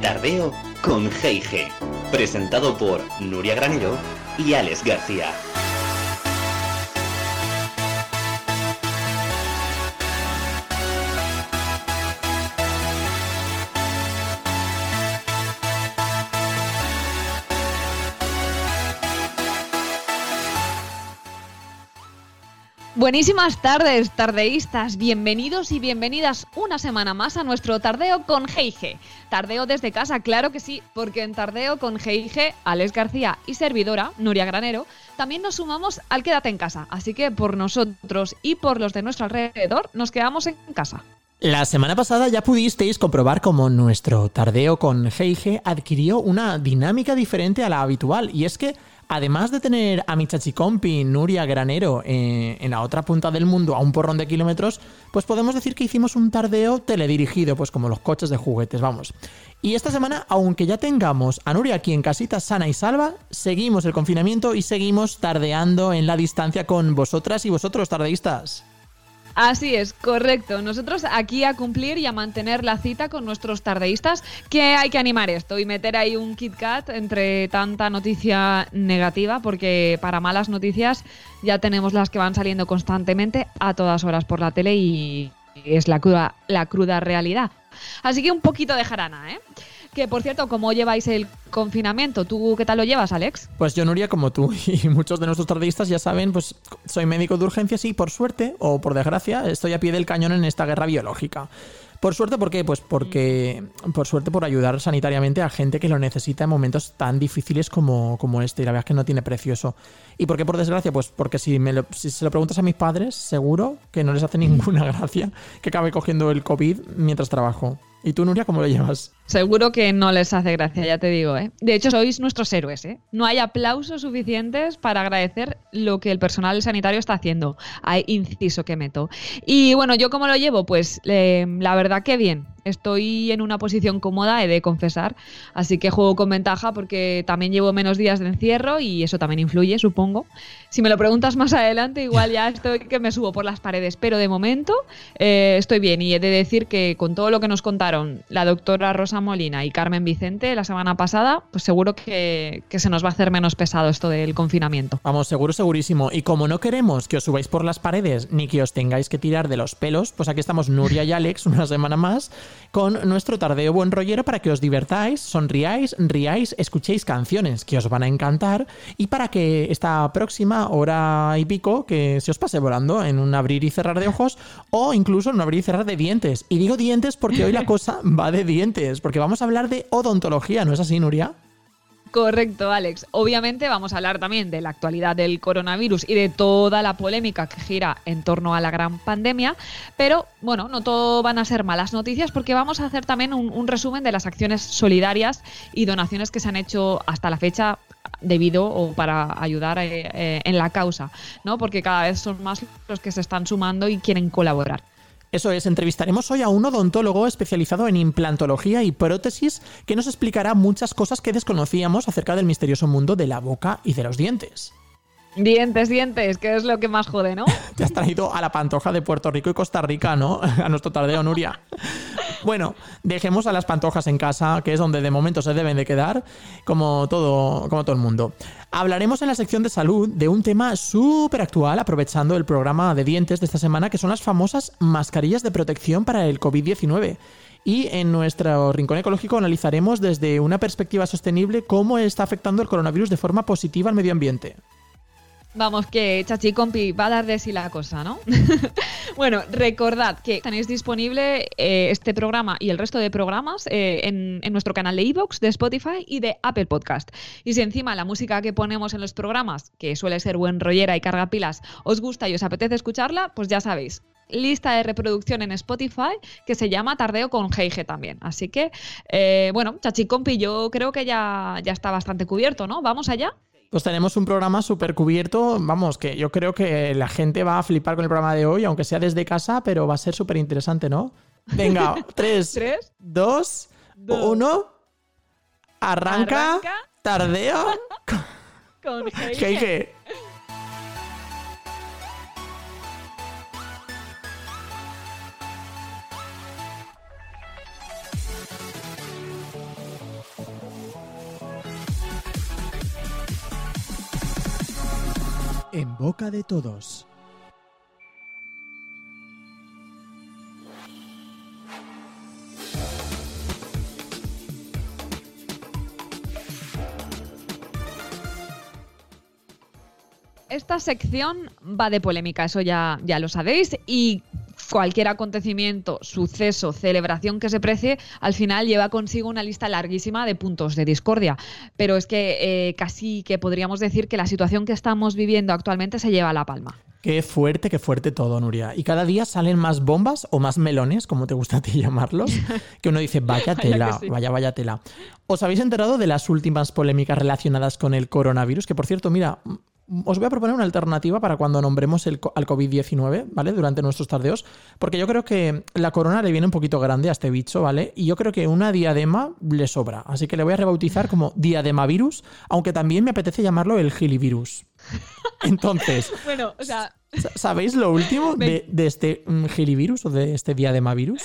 Tardeo con G&G, presentado por Nuria Granero y Alex García. Buenísimas tardes, tardeístas. Bienvenidos y bienvenidas una semana más a nuestro Tardeo con G&G. Tardeo desde casa, claro que sí, porque en Tardeo con G&G, Alex García y servidora, Nuria Granero, también nos sumamos al Quédate en casa. Así que por nosotros y por los de nuestro alrededor, nos quedamos en casa. La semana pasada ya pudisteis comprobar cómo nuestro tardeo con G&G adquirió una dinámica diferente a la habitual, y es que además de tener a mi chachicompi Nuria Granero eh, en la otra punta del mundo a un porrón de kilómetros, pues podemos decir que hicimos un tardeo teledirigido, pues como los coches de juguetes, vamos. Y esta semana, aunque ya tengamos a Nuria aquí en casita sana y salva, seguimos el confinamiento y seguimos tardeando en la distancia con vosotras y vosotros, tardeístas. Así es, correcto. Nosotros aquí a cumplir y a mantener la cita con nuestros tardeístas, que hay que animar esto y meter ahí un Kit Kat entre tanta noticia negativa, porque para malas noticias ya tenemos las que van saliendo constantemente a todas horas por la tele y es la cruda, la cruda realidad. Así que un poquito de jarana, ¿eh? Que por cierto, ¿cómo lleváis el confinamiento? ¿Tú qué tal lo llevas, Alex? Pues yo, Nuria, como tú y muchos de nuestros tardistas ya saben, pues soy médico de urgencias y por suerte o por desgracia estoy a pie del cañón en esta guerra biológica. Por suerte, ¿por qué? Pues porque, por suerte, por ayudar sanitariamente a gente que lo necesita en momentos tan difíciles como, como este. Y la verdad es que no tiene precio eso. ¿Y por qué por desgracia? Pues porque si, me lo, si se lo preguntas a mis padres, seguro que no les hace ninguna gracia que acabe cogiendo el COVID mientras trabajo. ¿Y tú, Nuria, cómo lo llevas? Seguro que no les hace gracia, ya te digo, ¿eh? De hecho, sois nuestros héroes, ¿eh? No hay aplausos suficientes para agradecer lo que el personal sanitario está haciendo. Hay inciso que meto. Y bueno, ¿yo cómo lo llevo? Pues eh, la verdad que bien. Estoy en una posición cómoda, he de confesar, así que juego con ventaja porque también llevo menos días de encierro y eso también influye, supongo. Si me lo preguntas más adelante, igual ya estoy que me subo por las paredes, pero de momento eh, estoy bien y he de decir que con todo lo que nos contaron la doctora Rosa Molina y Carmen Vicente la semana pasada, pues seguro que, que se nos va a hacer menos pesado esto del confinamiento. Vamos, seguro, segurísimo. Y como no queremos que os subáis por las paredes ni que os tengáis que tirar de los pelos, pues aquí estamos Nuria y Alex una semana más con nuestro tardeo buen rollero para que os divertáis, sonriáis, riáis, escuchéis canciones que os van a encantar y para que esta próxima hora y pico que se os pase volando en un abrir y cerrar de ojos o incluso en un abrir y cerrar de dientes. Y digo dientes porque hoy la cosa va de dientes, porque vamos a hablar de odontología, ¿no es así, Nuria? Correcto, Alex. Obviamente vamos a hablar también de la actualidad del coronavirus y de toda la polémica que gira en torno a la gran pandemia, pero bueno, no todo van a ser malas noticias porque vamos a hacer también un, un resumen de las acciones solidarias y donaciones que se han hecho hasta la fecha debido o para ayudar eh, eh, en la causa, ¿no? Porque cada vez son más los que se están sumando y quieren colaborar. Eso es, entrevistaremos hoy a un odontólogo especializado en implantología y prótesis que nos explicará muchas cosas que desconocíamos acerca del misterioso mundo de la boca y de los dientes. Dientes, dientes, que es lo que más jode, ¿no? Te has traído a la pantoja de Puerto Rico y Costa Rica, ¿no? A nuestro tardeo, Nuria. Bueno, dejemos a las pantojas en casa, que es donde de momento se deben de quedar, como todo, como todo el mundo. Hablaremos en la sección de salud de un tema súper actual, aprovechando el programa de dientes de esta semana, que son las famosas mascarillas de protección para el COVID-19. Y en nuestro rincón ecológico analizaremos desde una perspectiva sostenible cómo está afectando el coronavirus de forma positiva al medio ambiente. Vamos, que Chachi Compi va a dar de sí la cosa, ¿no? bueno, recordad que tenéis disponible eh, este programa y el resto de programas eh, en, nuestro canal de iVoox, de Spotify y de Apple Podcast. Y si encima la música que ponemos en los programas, que suele ser buen rollera y carga pilas, os gusta y os apetece escucharla, pues ya sabéis, lista de reproducción en Spotify que se llama Tardeo con G&G también. Así que, eh, bueno, Chachi Compi, yo creo que ya, ya está bastante cubierto, ¿no? ¿Vamos allá? Pues tenemos un programa súper cubierto, vamos, que yo creo que la gente va a flipar con el programa de hoy, aunque sea desde casa, pero va a ser súper interesante, ¿no? Venga, 3, 2, 1, Arranca, tardeo con Heige. En boca de todos. Esta sección va de polémica, eso ya, ya lo sabéis, y cualquier acontecimiento, suceso, celebración que se precie, al final lleva consigo una lista larguísima de puntos de discordia. Pero es que eh, casi que podríamos decir que la situación que estamos viviendo actualmente se lleva a la palma. Qué fuerte, qué fuerte todo, Nuria. Y cada día salen más bombas o más melones, como te gusta a ti llamarlos, que uno dice, vaya tela, vaya, vaya tela. ¿Os habéis enterado de las últimas polémicas relacionadas con el coronavirus? Que por cierto, mira, os voy a proponer una alternativa para cuando nombremos el, al COVID-19, ¿vale? Durante nuestros tardeos, porque yo creo que la corona le viene un poquito grande a este bicho, ¿vale? Y yo creo que una diadema le sobra, así que le voy a rebautizar como diademavirus, aunque también me apetece llamarlo el gilivirus. Entonces, bueno, o sea... ¿sabéis lo último de, de este mm, gilivirus o de este diademavirus?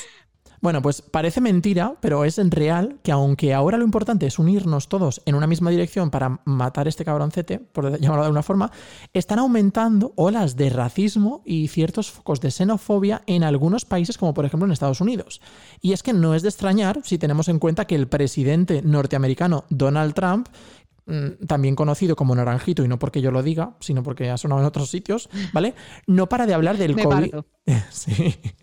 Bueno, pues parece mentira, pero es real que aunque ahora lo importante es unirnos todos en una misma dirección para matar este cabroncete, por llamarlo de alguna forma, están aumentando olas de racismo y ciertos focos de xenofobia en algunos países, como por ejemplo en Estados Unidos. Y es que no es de extrañar si tenemos en cuenta que el presidente norteamericano Donald Trump Mm, también conocido como Naranjito, y no porque yo lo diga, sino porque ha sonado en otros sitios, ¿vale? No para de hablar del COVID.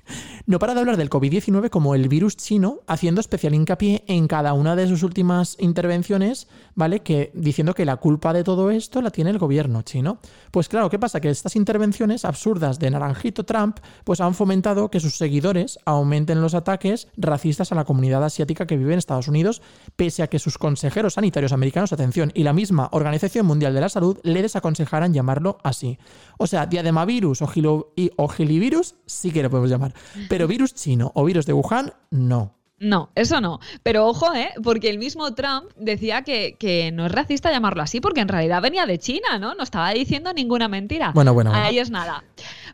No para de hablar del COVID-19 como el virus chino, haciendo especial hincapié en cada una de sus últimas intervenciones, ¿vale? Que diciendo que la culpa de todo esto la tiene el gobierno chino. Pues claro, ¿qué pasa? Que estas intervenciones absurdas de Naranjito Trump, pues han fomentado que sus seguidores aumenten los ataques racistas a la comunidad asiática que vive en Estados Unidos, pese a que sus consejeros sanitarios americanos, atención, y la misma Organización Mundial de la Salud le desaconsejaran llamarlo así. O sea, diademavirus o, o gilivirus sí que lo podemos llamar, pero virus chino o virus de Wuhan no. No, eso no. Pero ojo, ¿eh? Porque el mismo Trump decía que, que, no es racista llamarlo así, porque en realidad venía de China, ¿no? No estaba diciendo ninguna mentira. Bueno, bueno. Ahí es nada.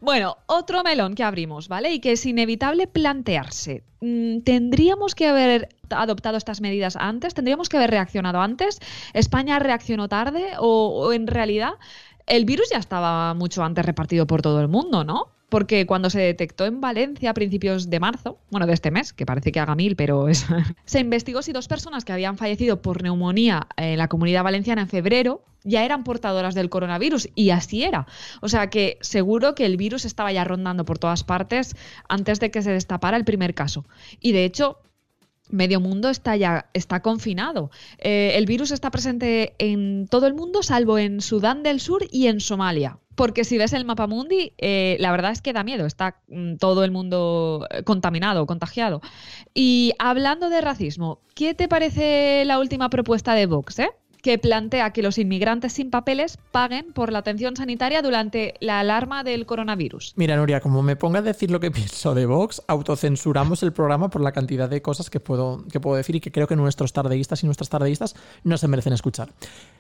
Bueno, otro melón que abrimos, ¿vale? Y que es inevitable plantearse. Mm, ¿Tendríamos que haber adoptado estas medidas antes? ¿Tendríamos que haber reaccionado antes? ¿España reaccionó tarde? ¿O, o en realidad el virus ya estaba mucho antes repartido por todo el mundo, ¿no? Porque cuando se detectó en Valencia a principios de marzo, bueno, de este mes, que parece que haga mil, pero es, se investigó si dos personas que habían fallecido por neumonía en la comunidad valenciana en febrero ya eran portadoras del coronavirus y así era. O sea que seguro que el virus estaba ya rondando por todas partes antes de que se destapara el primer caso. Y de hecho, medio mundo está ya está confinado. Eh, el virus está presente en todo el mundo, salvo en Sudán del Sur y en Somalia. Porque si ves el mapa mundi, eh, la verdad es que da miedo, está mm, todo el mundo eh, contaminado, contagiado. Y hablando de racismo, ¿qué te parece la última propuesta de Vox? Eh? Que plantea que los inmigrantes sin papeles paguen por la atención sanitaria durante la alarma del coronavirus. Mira, Nuria, como me ponga a decir lo que pienso de Vox, autocensuramos el programa por la cantidad de cosas que puedo, que puedo decir y que creo que nuestros tardeístas y nuestras tardeístas no se merecen escuchar.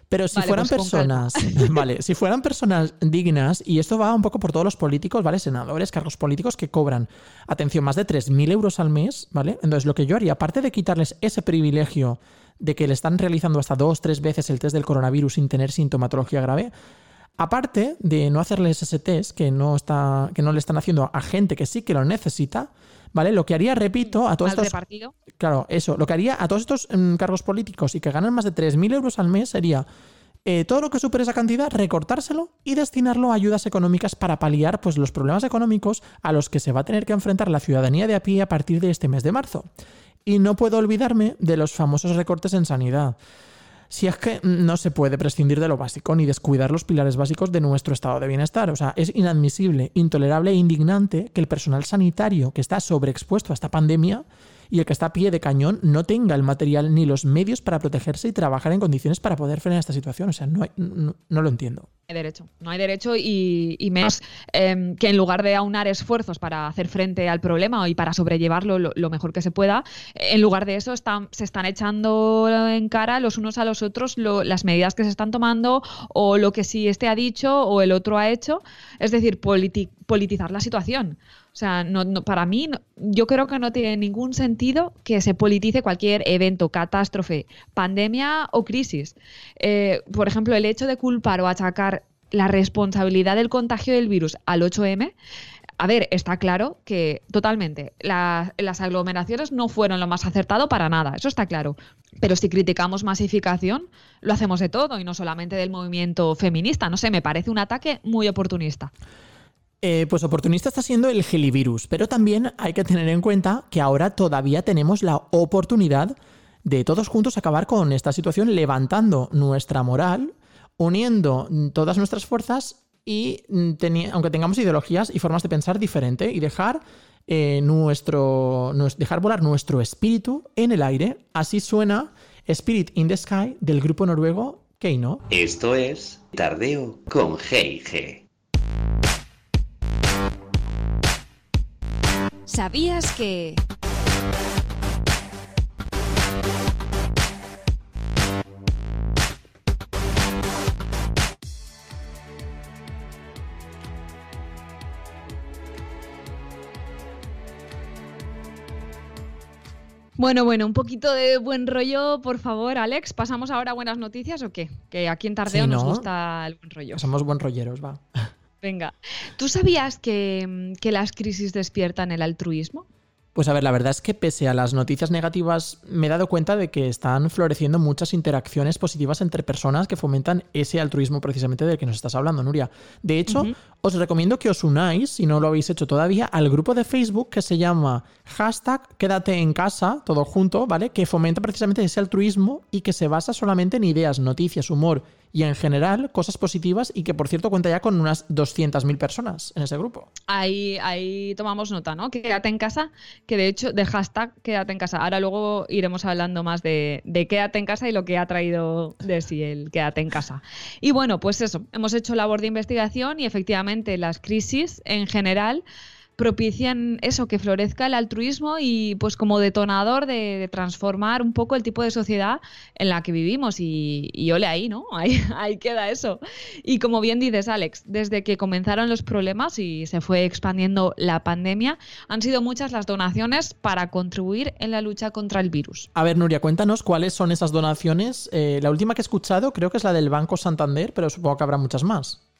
Pero si fueran pues personas, vale, si fueran personas dignas, y esto va un poco por todos los políticos, ¿vale? Senadores, cargos políticos que cobran, atención, más de 3.000 euros al mes, ¿vale? Entonces, lo que yo haría, aparte de quitarles ese privilegio de que le están realizando hasta dos, tres veces el test del coronavirus sin tener sintomatología grave, aparte de no hacerles ese test que no, está, que no le están haciendo a gente que sí que lo necesita, ¿vale? Lo que haría, repito, a todos estos... Repartido. Claro, eso, lo que haría a todos estos mm, cargos políticos y que ganan más de 3.000 euros al mes sería... Eh, todo lo que supere esa cantidad, recortárselo y destinarlo a ayudas económicas para paliar pues, los problemas económicos a los que se va a tener que enfrentar la ciudadanía de a pie a partir de este mes de marzo. Y no puedo olvidarme de los famosos recortes en sanidad. Si es que no se puede prescindir de lo básico ni descuidar los pilares básicos de nuestro estado de bienestar. O sea, es inadmisible, intolerable e indignante que el personal sanitario que está sobreexpuesto a esta pandemia y el que está a pie de cañón no tenga el material ni los medios para protegerse y trabajar en condiciones para poder frenar esta situación. O sea, no, no, lo entiendo. No hay derecho, no hay derecho y, menos em, que en lugar de aunar esfuerzos para hacer frente al problema y para sobrellevarlo lo, mejor que se pueda, en lugar de eso están, se están echando en cara los unos a los otros las medidas que se están tomando o lo que sí este ha dicho o el otro ha hecho. Es decir, politizar la situación. O sea, no, para mí, yo creo que no tiene ningún sentido que se politice cualquier evento, catástrofe, pandemia o crisis. Eh, por ejemplo, el hecho de culpar o achacar la responsabilidad del contagio del virus al 8M a ver, está claro que totalmente las aglomeraciones no fueron lo más acertado para nada, eso está claro. Pero si criticamos masificación, lo hacemos de todo y no solamente del movimiento feminista. No sé, me parece un ataque muy oportunista. Eh, pues oportunista está siendo el gelivirus, pero también hay que tener en cuenta que ahora todavía tenemos la oportunidad de todos juntos acabar con esta situación levantando nuestra moral, uniendo todas nuestras fuerzas y aunque tengamos ideologías y formas de pensar diferente y dejar eh, nuestro, dejar volar nuestro espíritu en el aire. Así suena Spirit in the Sky del grupo noruego Keino. Esto es Tardeo con G&G. ¿Sabías que... Bueno, bueno, un poquito de buen rollo, por favor, Alex. ¿Pasamos ahora a buenas noticias o qué? Que aquí en Tardeo nos gusta el buen rollo. Somos buen rolleros, va. Venga, ¿tú sabías que, que las crisis despiertan el altruismo? Pues a ver, la verdad es que pese a las noticias negativas, me he dado cuenta de que están floreciendo muchas interacciones positivas entre personas que fomentan ese altruismo precisamente del que nos estás hablando, Nuria. De hecho, os recomiendo que os unáis, si no lo habéis hecho todavía, al grupo de Facebook que se llama hashtag quédate en casa, todo junto, ¿vale? Que fomenta precisamente ese altruismo y que se basa solamente en ideas, noticias, humor y en general cosas positivas y que por cierto cuenta ya con unas 200.000 personas en ese grupo. Ahí, ahí tomamos nota, ¿no? Quédate en casa, que de hecho de hashtag quédate en casa. Ahora luego iremos hablando más de, de quédate en casa y lo que ha traído de sí el quédate en casa. Y bueno, pues eso, hemos hecho labor de investigación y efectivamente las crisis en general propician eso, que florezca el altruismo y pues como detonador de, transformar un poco el tipo de sociedad en la que vivimos y, ole ahí, ¿no? Ahí, ahí queda eso. Y como bien dices, Alex, desde que comenzaron los problemas y se fue expandiendo la pandemia, han sido muchas las donaciones para contribuir en la lucha contra el virus. A ver, Nuria, cuéntanos cuáles son esas donaciones. Eh, la última que he escuchado creo que es la del Banco Santander, pero supongo que habrá muchas más.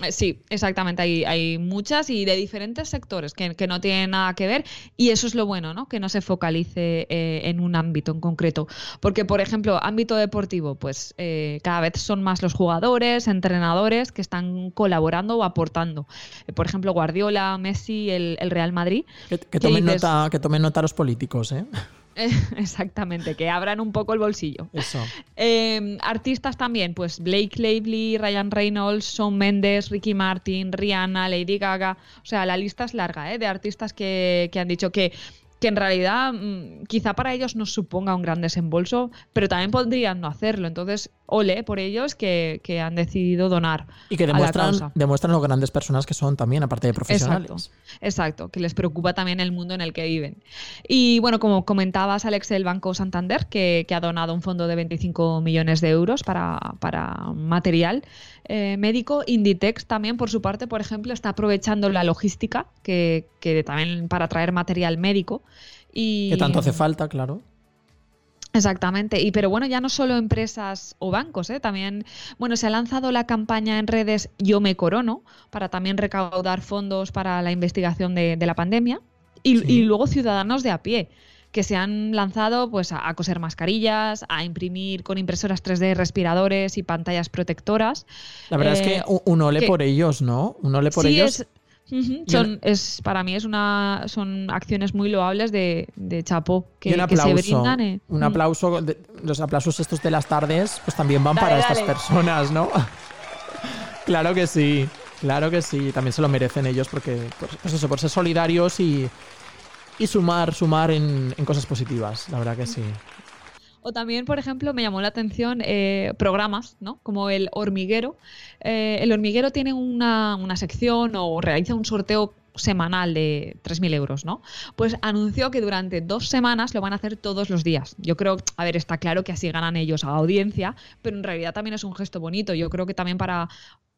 Eh, sí, exactamente. Hay, hay muchas y de diferentes sectores que, no tienen nada que ver y eso es lo bueno, ¿no? Que no se focalice eh, en un ámbito en concreto. Porque, por ejemplo, ámbito deportivo, pues eh, cada vez son más los jugadores, entrenadores que están colaborando o aportando. por ejemplo, Guardiola, Messi, el, Real Madrid. Que, tomen nota, que tomen nota los políticos, ¿eh? Exactamente, que abran un poco el bolsillo. Eso. Em, artistas también, pues Blake Lively, Ryan Reynolds, Shawn Mendes, Ricky Martin, Rihanna, Lady Gaga. O sea, la lista es larga, ¿eh? De artistas que, que han dicho que que en realidad mm, quizá para ellos no suponga un gran desembolso, pero también podrían no hacerlo. Entonces, ole por ellos que, han decidido donar. Y que demuestran, demuestran lo grandes personas que son también, aparte de profesionales. Exacto, que les preocupa también el mundo en el que viven. Y bueno, como comentabas, Alex, el Banco Santander, que, ha donado un fondo de 25 millones de euros para, material eh, médico. Inditex también, por su parte, por ejemplo, está aprovechando la logística que, que también para traer material médico que tanto hace falta, claro. Exactamente, y pero bueno, ya no solo empresas o bancos, ¿eh? también, bueno, se ha lanzado la campaña en redes Yo me corono para también recaudar fondos para la investigación de, la pandemia y, luego ciudadanos de a pie que se han lanzado pues a, coser mascarillas, a imprimir con impresoras 3D respiradores y pantallas protectoras. La verdad es que eh, uno ole por ellos, ¿no? Uno ole por ellos. Son, es, para mí es una, son acciones muy loables de, de Chapo que, un se brindan. Eh. Un mm. aplauso, los aplausos estos de las tardes, pues también van para estas personas, ¿no? claro que sí, claro que sí, también se lo merecen ellos porque, pues, pues eso, por ser solidarios y, y sumar, sumar en, cosas positivas, la verdad que sí. O también, por ejemplo, me llamó la atención eh, programas, ¿no? Como el hormiguero. Eh, el hormiguero tiene una, una, sección o realiza un sorteo semanal de 3.000 euros, ¿no? Pues anunció que durante dos semanas lo van a hacer todos los días. Yo creo, a ver, está claro que así ganan ellos a audiencia, pero en realidad también es un gesto bonito. Yo creo que también para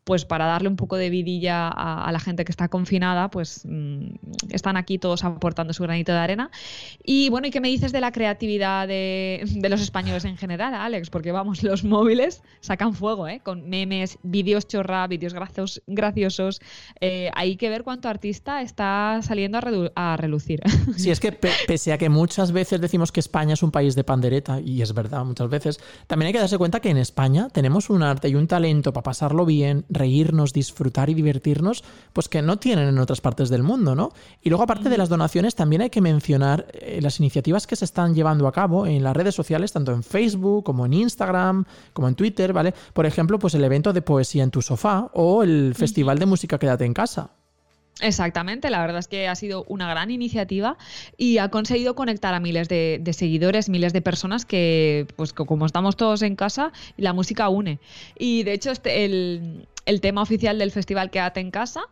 pues para darle un poco de vidilla a, la gente que está confinada, pues mm, están aquí todos aportando su granito de arena. Y bueno, ¿y qué me dices de la creatividad de, los españoles en general, Alex? Porque vamos, los móviles sacan fuego, ¿eh? Con memes, vídeos chorra, vídeos graciosos. Eh, hay que ver cuánto artista está saliendo a, relucir. Sí, es que pese a que muchas veces decimos que España es un país de pandereta, y es verdad muchas veces, también hay que darse cuenta que en España tenemos un arte y un talento para pasarlo bien, reírnos, disfrutar y divertirnos, pues que no tienen en otras partes del mundo, ¿no? Y luego, aparte de las donaciones, también hay que mencionar eh, las iniciativas que se están llevando a cabo en las redes sociales, tanto en Facebook como en Instagram, como en Twitter, ¿vale? Por ejemplo, pues el evento de poesía en tu sofá o el festival de música Quédate en casa. Exactamente, la verdad es que ha sido una gran iniciativa y ha conseguido conectar a miles de, seguidores, miles de personas que, pues como estamos todos en casa, la música une. Y de hecho, este, el, tema oficial del festival Quédate en casa.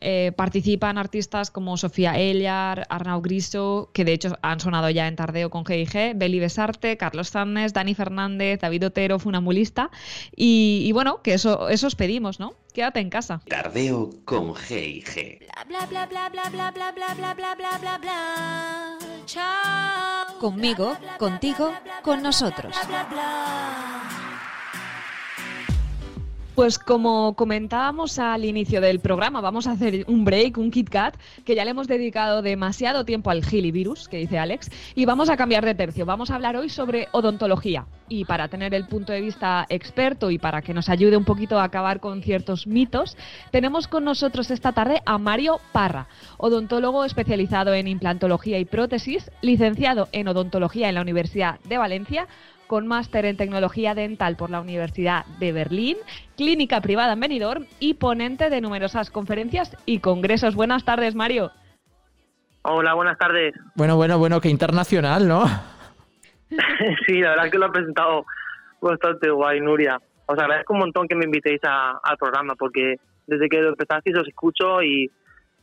Eh, participan artistas como Sofía Ellar, Arnau Griso, que de hecho han sonado ya en Tardeo con GIG, Beli Besarte, Carlos Sannes, Dani Fernández, David Otero, Funambulista. Y, y bueno, que eso, eso os pedimos, ¿no? Quédate en casa. Tardeo con GIG. Conmigo, contigo, con nosotros. Pues como comentábamos al inicio del programa, vamos a hacer un break, un Kit Kat, que ya le hemos dedicado demasiado tiempo al gilivirus, que dice Alex, y vamos a cambiar de tercio. Vamos a hablar hoy sobre odontología. Y para tener el punto de vista experto y para que nos ayude un poquito a acabar con ciertos mitos, tenemos con nosotros esta tarde a Mario Parra, odontólogo especializado en implantología y prótesis, licenciado en odontología en la Universidad de Valencia, con máster en tecnología dental por la Universidad de Berlín, clínica privada en Benidorm y ponente de numerosas conferencias y congresos. Buenas tardes, Mario. Hola, buenas tardes. Bueno, bueno, bueno, que internacional, ¿no? sí, la verdad que lo ha presentado bastante guay, Nuria. Os agradezco un montón que me invitéis al programa porque desde que lo empezasteis os escucho y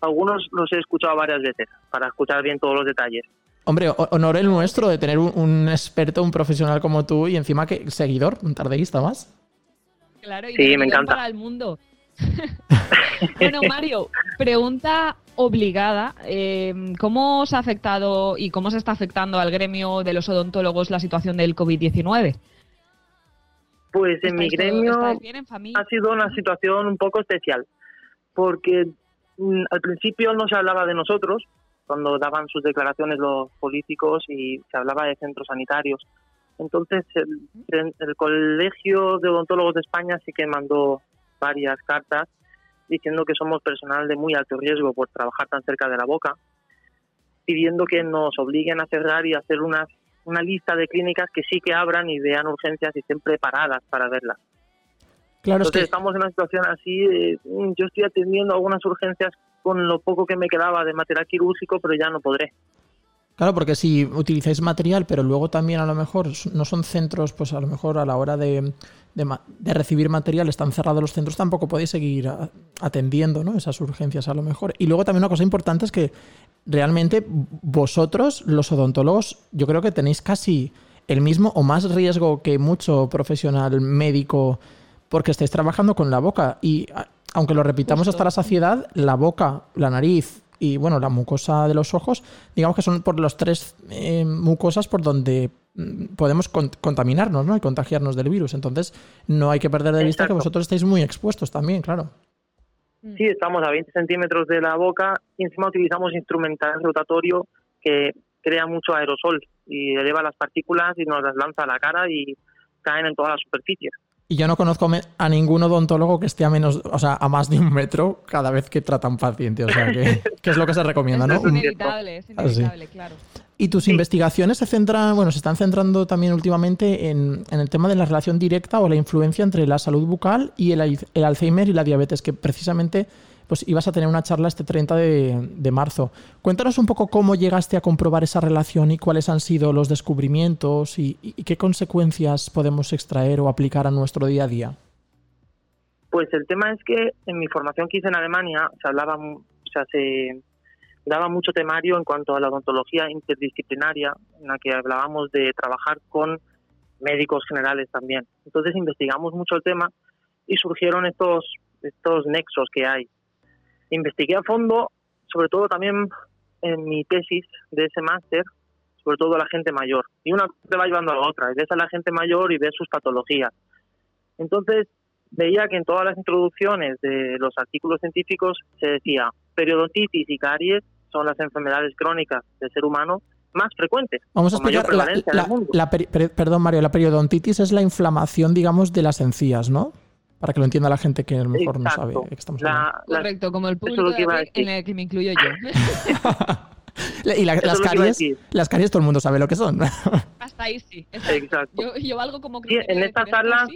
algunos los he escuchado varias veces para escuchar bien todos los detalles. Hombre, honor el nuestro de tener un, experto, un profesional como tú y encima que seguidor, un tardeísta más. Claro, y sí, me encanta. para el mundo. bueno, Mario, pregunta obligada. Eh, ¿Cómo os ha afectado y cómo se está afectando al gremio de los odontólogos la situación del COVID-19? Pues en mi gremio ha sido una situación un poco especial, porque mm, al principio no se hablaba de nosotros, cuando daban sus declaraciones los políticos y se hablaba de centros sanitarios. Entonces, el, el, Colegio de Odontólogos de España sí que mandó varias cartas diciendo que somos personal de muy alto riesgo por trabajar tan cerca de la boca, pidiendo que nos obliguen a cerrar y hacer una, una lista de clínicas que sí que abran y vean urgencias y estén preparadas para verlas. Claro, Entonces estamos en una situación así, mm, yo estoy atendiendo algunas urgencias con lo poco que me quedaba de material quirúrgico, pero ya no podré. Claro, porque si utilizáis material, pero luego también a lo mejor no son centros, pues a lo mejor a la hora de, de, recibir material están cerrados los centros, tampoco podéis seguir atendiendo ¿no? esas urgencias a lo mejor. Y luego también una cosa importante es que realmente vosotros, los odontólogos, yo creo que tenéis casi el mismo o más riesgo que mucho profesional médico porque estáis trabajando con la boca y aunque lo repitamos hasta la saciedad, la boca, la nariz y bueno, la mucosa de los ojos, digamos que son por los tres eh, mucosas por donde mm, podemos contaminarnos ¿no? y contagiarnos del virus. Entonces, no hay que perder de vista que vosotros estáis muy expuestos también, claro. Mm. Sí, estamos a 20 centímetros de la boca y encima utilizamos instrumental rotatorio que crea mucho aerosol y eleva las partículas y nos las lanza a la cara y caen en todas las superficies. Y yo no conozco a ningún odontólogo que esté a menos, o sea, a más de un metro cada vez que trata a un paciente. O sea, que, es lo que se recomienda, ¿no? Es inevitable, es ah, inevitable, claro. Y tus investigaciones se centran, bueno, se están centrando también últimamente en, el tema de la relación directa o la influencia entre la salud bucal y el, Alzheimer y la diabetes, que precisamente pues ibas a tener una charla este 30 de, marzo. Cuéntanos un poco cómo llegaste a comprobar esa relación y cuáles han sido los descubrimientos y, qué consecuencias podemos extraer o aplicar a nuestro día a día. Pues el tema es que en mi formación que hice en Alemania se hablaba, o sea, se daba mucho temario en cuanto a la odontología interdisciplinaria, en la que hablábamos de trabajar con médicos generales también. Entonces investigamos mucho el tema y surgieron estos, estos nexos que hay. Investigué a fondo, sobre todo también en mi tesis de ese máster, sobre todo a la gente mayor. Y una te va llevando a la otra, y ves a la gente mayor y ves sus patologías. Entonces veía que en todas las introducciones de los artículos científicos se decía periodontitis y caries son las enfermedades crónicas del ser humano más frecuentes. Vamos a explicar la, perdón Mario, la periodontitis es la inflamación, digamos, de las encías, ¿no? Para que lo entienda la gente que a lo mejor no sabe qué estamos hablando. Correcto, como el público en el que me incluyo yo. y las caries, las caries todo el mundo sabe lo que son. Hasta ahí sí. Exacto. Yo, valgo como sí, en estas charlas,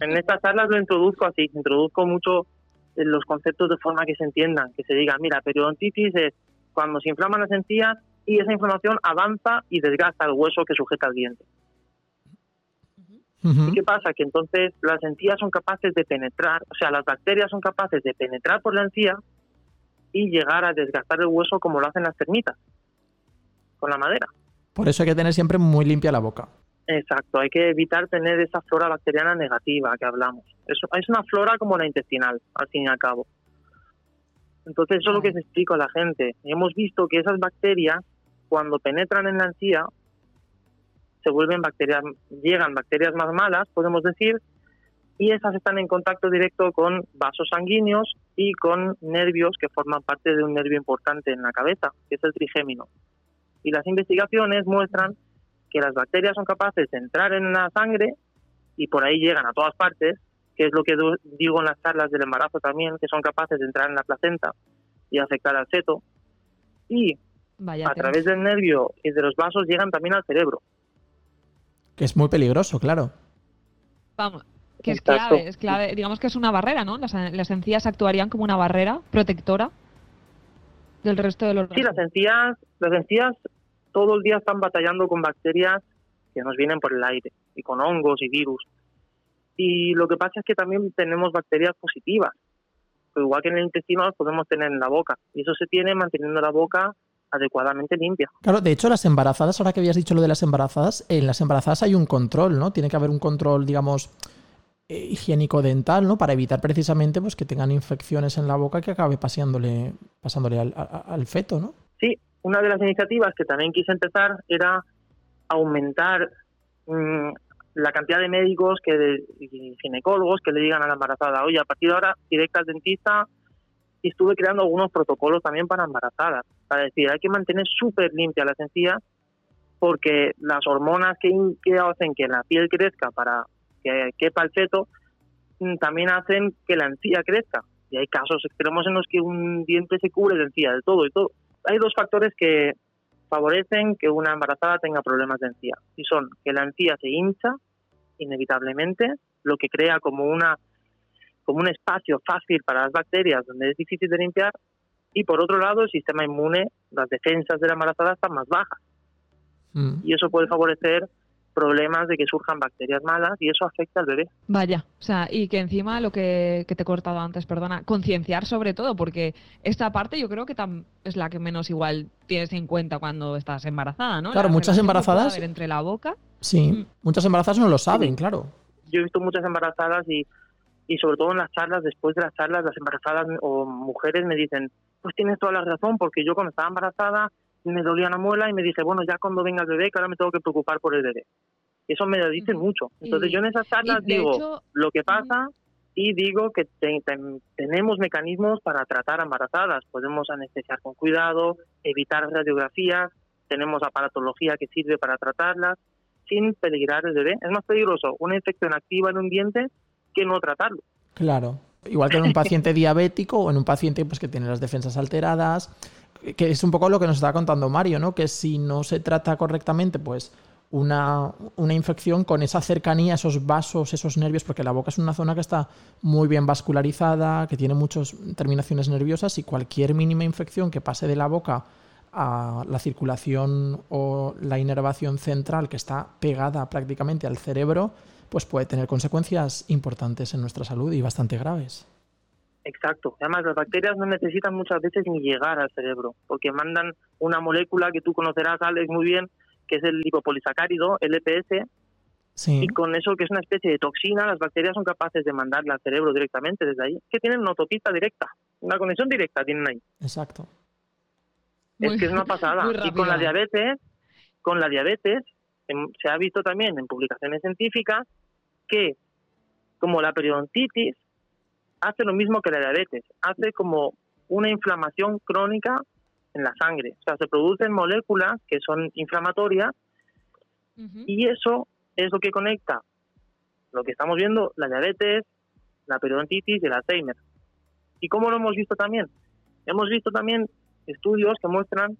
en estas charlas lo introduzco así, introduzco mucho los conceptos de forma que se entiendan, que se diga, mira, periodontitis es cuando se inflaman las encías y esa inflamación avanza y desgasta el hueso que sujeta el diente. ¿Y qué pasa? Que entonces las encías son capaces de penetrar, o sea, las bacterias son capaces de penetrar por la encía y llegar a desgastar el hueso como lo hacen las termitas, con la madera. Por eso hay que tener siempre muy limpia la boca. Exacto, hay que evitar tener esa flora bacteriana negativa que hablamos. Es, es una flora como la intestinal, al fin y al cabo. Entonces eso es lo que se explica a la gente. Hemos visto que esas bacterias, cuando penetran en la encía, se vuelven bacterias, llegan bacterias más malas, podemos decir, y esas están en contacto directo con vasos sanguíneos y con nervios que forman parte de un nervio importante en la cabeza, que es el trigémino. Y las investigaciones muestran que las bacterias son capaces de entrar en la sangre y por ahí llegan a todas partes que es lo que digo en las charlas del embarazo también, que son capaces de entrar en la placenta y afectar al feto. Y a través del nervio y de los vasos llegan también al cerebro. Que es muy peligroso, claro. Vamos, que es clave, es clave. Digamos que es una barrera, ¿no? Las, las encías actuarían como una barrera protectora del resto de los... Sí, las encías, las encías todo el día están batallando con bacterias que nos vienen por el aire y con hongos y virus. Y lo que pasa es que también tenemos bacterias positivas. Igual que en el intestino las podemos tener en la boca. Y eso se tiene manteniendo la boca adecuadamente limpia. Claro, de hecho las embarazadas, ahora que habías dicho lo de las embarazadas, en las embarazadas hay un control, ¿no? Tiene que haber un control, digamos, eh, higiénico dental, ¿no? Para evitar precisamente pues que tengan infecciones en la boca que acabe pasándole, pasándole al, feto, ¿no? Sí, una de las iniciativas que también quise empezar era aumentar mm, la cantidad de médicos que y ginecólogos que le digan a la embarazada, oye, a partir de ahora directa al dentista y estuve creando algunos protocolos también para embarazadas, para decir, hay que mantener súper limpia la encías porque las hormonas que, que hacen que la piel crezca para que quepa el feto mm, también hacen que la encía crezca. Y hay casos extremos en los que un diente se cubre de encía del todo y todo. Hay dos factores que favorecen que una embarazada tenga problemas de encía. Y son que la encía se hincha inevitablemente, lo que crea como una como un espacio fácil para las bacterias donde es difícil de limpiar y por otro lado el sistema inmune, las defensas de la embarazada están más bajas mm. y eso puede favorecer problemas de que surjan bacterias malas y eso afecta al bebé. Vaya, o sea, y que encima lo que, te he cortado antes, perdona, concienciar sobre todo, porque esta parte yo creo que es la que menos igual tienes en cuenta cuando estás embarazada, ¿no? Claro, muchas embarazadas... Entre la boca. Sí, mm. muchas embarazadas no lo saben, claro. Yo he visto muchas embarazadas y, y sobre todo en las charlas, después de las charlas, las embarazadas o mujeres me dicen, pues tienes toda la razón, porque yo cuando estaba embarazada me dolía la muela y me dije, bueno, ya cuando venga el bebé, que ahora me tengo que preocupar por el bebé. Eso me lo dicen mucho. Entonces yo en esas charlas digo lo que pasa y digo que tenemos mecanismos para tratar embarazadas. Podemos anestesiar con cuidado, evitar radiografías, tenemos aparatología que sirve para tratarlas sin peligrar el bebé. Es más peligroso una infección activa en un diente que no tratarlo. Claro. Igual que en un paciente diabético o en un paciente pues, que tiene las defensas alteradas, que es un poco lo que nos estaba contando Mario, ¿no? Que si no se trata correctamente, pues una, una, infección con esa cercanía, esos vasos, esos nervios, porque la boca es una zona que está muy bien vascularizada, que tiene muchas terminaciones nerviosas y cualquier mínima infección que pase de la boca a la circulación o la inervación central que está pegada prácticamente al cerebro, pues puede tener consecuencias importantes en nuestra salud y bastante graves. Exacto. Además, las bacterias no necesitan muchas veces ni llegar al cerebro, porque mandan una molécula que tú conocerás, Alex, muy bien, que es el lipopolisacárido, el EPS, y con eso, que es una especie de toxina, las bacterias son capaces de mandarla al cerebro directamente desde ahí, que tienen una autopista directa, una conexión directa tienen ahí. Exacto. Es que es una pasada. Y con la diabetes, con la diabetes, se ha visto también en publicaciones científicas que, como la periodontitis, hace lo mismo que la diabetes, hace como una inflamación crónica en la sangre. O sea, se producen moléculas que son inflamatorias y eso es lo que conecta lo que estamos viendo, la diabetes, la periodontitis y el Alzheimer. ¿Y cómo lo hemos visto también? Hemos visto también estudios que muestran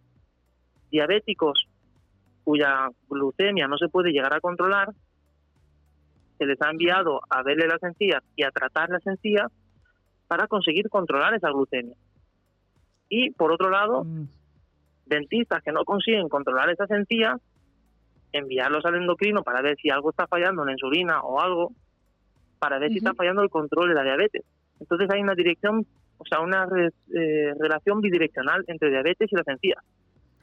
diabéticos cuya glucemia no se puede llegar a controlar, se les ha enviado a verle las encías y a tratar las encías para conseguir controlar esa glucemia. Y por otro lado, mm. dentistas que no consiguen controlar esas encías, enviarlos al endocrino para ver si algo está fallando en la insulina o algo, para ver si está fallando el control de la diabetes. Entonces hay una dirección, o sea, una eh, relación bidireccional entre diabetes y las encías.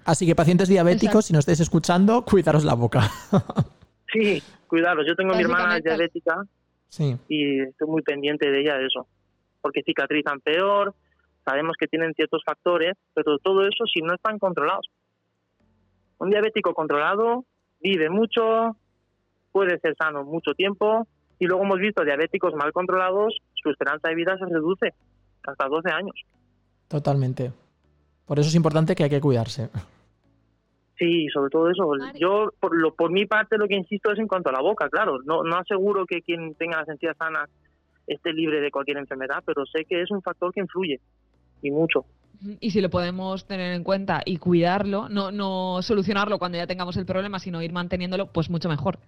Así que pacientes diabéticos, si no estáis escuchando, cuidaros la boca. sí, cuidaros. Yo tengo mi hermana diabética sí. y estoy muy pendiente de ella de eso porque cicatrizan peor, sabemos que tienen ciertos factores, pero todo eso si no están controlados. Un diabético controlado vive mucho, puede ser sano mucho tiempo, y luego hemos visto diabéticos mal controlados, su esperanza de vida se reduce hasta 12 años. Totalmente. Por eso es importante que hay que cuidarse. Sí, sobre todo eso. Yo, por, lo, por mi parte, lo que insisto es en cuanto a la boca, claro. No, no aseguro que quien tenga las encías sanas esté libre de cualquier enfermedad, pero sé que es un factor que influye y mucho. Y si lo podemos tener en cuenta y cuidarlo, no, no solucionarlo cuando ya tengamos el problema, sino ir manteniéndolo, pues mucho mejor.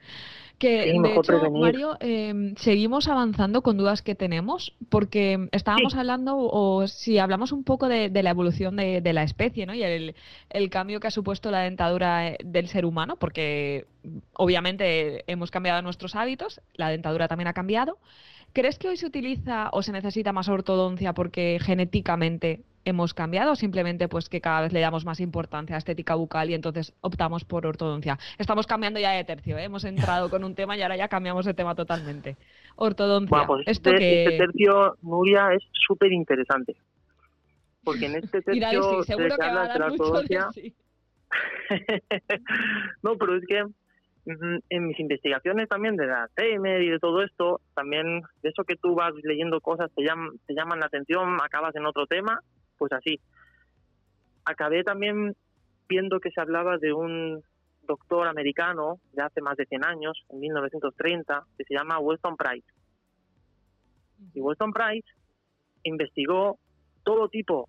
Que de hecho, Mario, em, seguimos avanzando con dudas que tenemos, porque estábamos hablando, o si hablamos un poco de, la evolución de, la especie, ¿no? Y el, el, cambio que ha supuesto la dentadura eh, del ser humano, porque obviamente hemos cambiado nuestros hábitos, la dentadura también ha cambiado. ¿Crees que hoy se utiliza o se necesita más ortodoncia porque genéticamente hemos cambiado o simplemente pues que cada vez le damos más importancia a estética bucal y entonces optamos por ortodoncia? Estamos cambiando ya de tercio, ¿eh? hemos entrado con un tema y ahora ya cambiamos de tema totalmente. Ortodoncia. Pues Esto este, que... este tercio, Nuria, es súper interesante. Porque en este tercio sí, seguro que va a dar ortodoncia... no, pero es que en mis investigaciones también de la Alzheimer y de todo esto, también de eso que tú vas leyendo cosas, te llaman, te llaman la atención, acabas en otro tema, pues así. Acabé también viendo que se hablaba de un doctor americano de hace más de 100 años, en 1930, que se llama Weston Price. Y Weston Price investigó todo tipo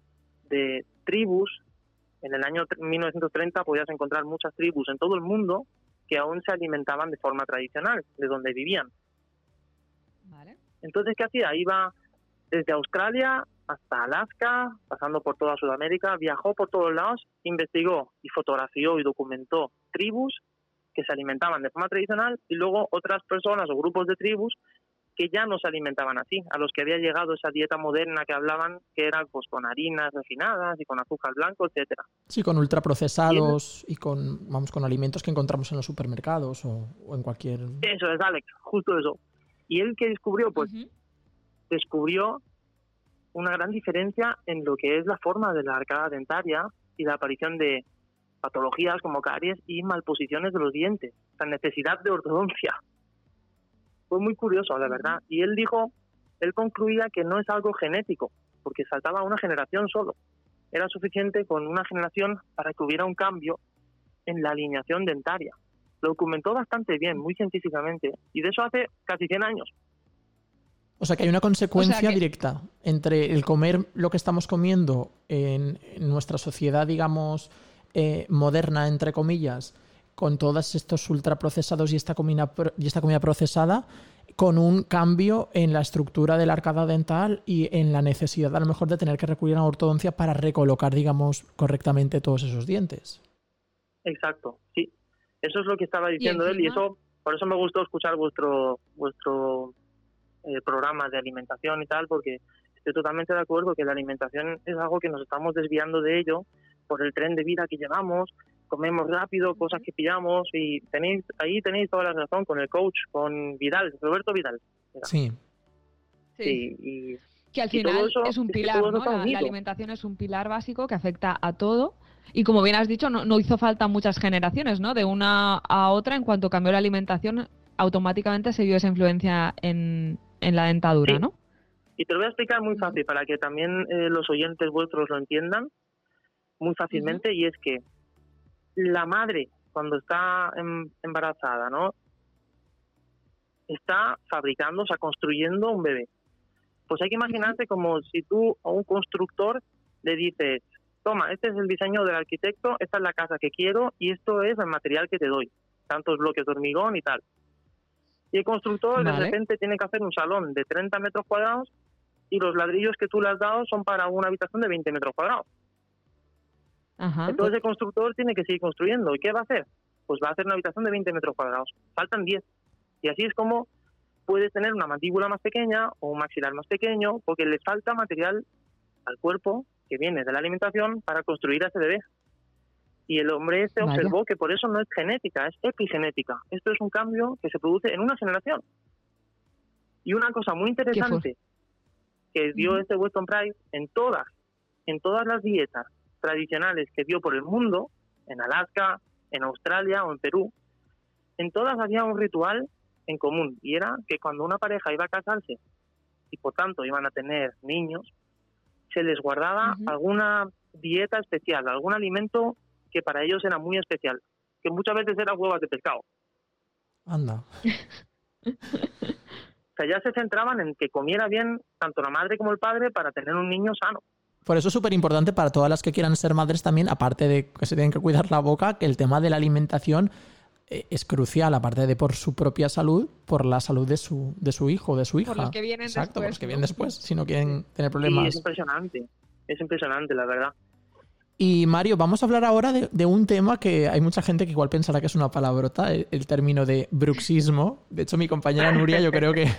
de tribus. En el año 1930 podías encontrar muchas tribus en todo el mundo que aún se alimentaban de forma tradicional, de donde vivían. Entonces, ¿qué hacía? Iba desde Australia hasta Alaska, pasando por toda Sudamérica, viajó por todos lados, investigó y fotografió y documentó tribus que se alimentaban de forma tradicional y luego otras personas o grupos de tribus que ya no se alimentaban así, a los que había llegado esa dieta moderna que hablaban que era pues con harinas refinadas y con azúcar blanco, etcétera. Sí, con ultraprocesados y, con vamos con alimentos que encontramos en los supermercados o, en cualquier Eso es Alex, justo eso. Y él que descubrió pues descubrió una gran diferencia en lo que es la forma de la arcada dentaria y la aparición de patologías como caries y malposiciones de los dientes, la necesidad de ortodoncia fue muy curioso, la verdad. Y él dijo, él concluía que no es algo genético, porque saltaba una generación solo. Era suficiente con una generación para que hubiera un cambio en la alineación dentaria. Lo documentó bastante bien, muy científicamente, y de eso hace casi 100 años. O sea que hay una consecuencia directa entre el comer lo que estamos comiendo en, nuestra sociedad, digamos, eh, moderna, entre comillas, con todos estos ultraprocesados y esta comida, y esta comida procesada, con un cambio en la estructura de la arcada dental y en la necesidad a lo mejor de tener que recurrir a una ortodoncia para recolocar, digamos, correctamente todos esos dientes. Exacto, sí. Eso es lo que estaba diciendo él y eso, por eso me gustó escuchar vuestro vuestro eh, programa de alimentación y tal, porque estoy totalmente de acuerdo que la alimentación es algo que nos estamos desviando de ello por el tren de vida que llevamos, comemos rápido, cosas que pillamos y tenéis ahí tenéis toda la razón con el coach, con Vidal, Roberto Vidal. Sí. Sí. y, que al final es un pilar, ¿no? La, alimentación es un pilar básico que afecta a todo. Y como bien has dicho, no, hizo falta muchas generaciones, ¿no? De una a otra, en cuanto cambió la alimentación, automáticamente se vio esa influencia en, la dentadura, ¿no? Y te lo voy a explicar muy fácil para que también eh, los oyentes vuestros lo entiendan muy fácilmente, y es que la madre, cuando está em, embarazada, ¿no? Está fabricando, o sea, construyendo un bebé. Pues hay que imaginarse como si tú a un constructor le dices, toma, este es el diseño del arquitecto, esta es la casa que quiero y esto es el material que te doy, tantos bloques de hormigón y tal. Y el constructor de repente tiene que hacer un salón de 30 metros cuadrados y los ladrillos que tú le has dado son para una habitación de 20 metros cuadrados. Entonces el constructor tiene que seguir construyendo. ¿Y qué va a hacer? Pues va a hacer una habitación de 20 metros cuadrados. Faltan 10. Y así es como puedes tener una mandíbula más pequeña o un maxilar más pequeño porque le falta material al cuerpo que viene de la alimentación para construir a ese bebé. Y el hombre este observó que por eso no es genética, es epigenética. Esto es un cambio que se produce en una generación. Y una cosa muy interesante que dio este Weston Price en todas, en todas las dietas tradicionales que vio por el mundo, en Alaska, en Australia o en Perú, en todas había un ritual en común y era que cuando una pareja iba a casarse y por tanto iban a tener niños, se les guardaba alguna dieta especial, algún alimento que para ellos era muy especial, que muchas veces eran huevas de pescado. Anda. o sea, ya se centraban en que comiera bien tanto la madre como el padre para tener un niño sano. Por eso es súper importante para todas las que quieran ser madres también, aparte de que se tienen que cuidar la boca, que el tema de la alimentación eh, es crucial, aparte de por su propia salud, por la salud de su, de su hijo, de su hija. Por los que vienen Exacto, por los que vienen después, si no quieren tener problemas. es impresionante, es impresionante, la verdad. Y Mario, vamos a hablar ahora de, un tema que hay mucha gente que igual pensará que es una palabrota, el, el término de bruxismo. De hecho, mi compañera Nuria, yo creo que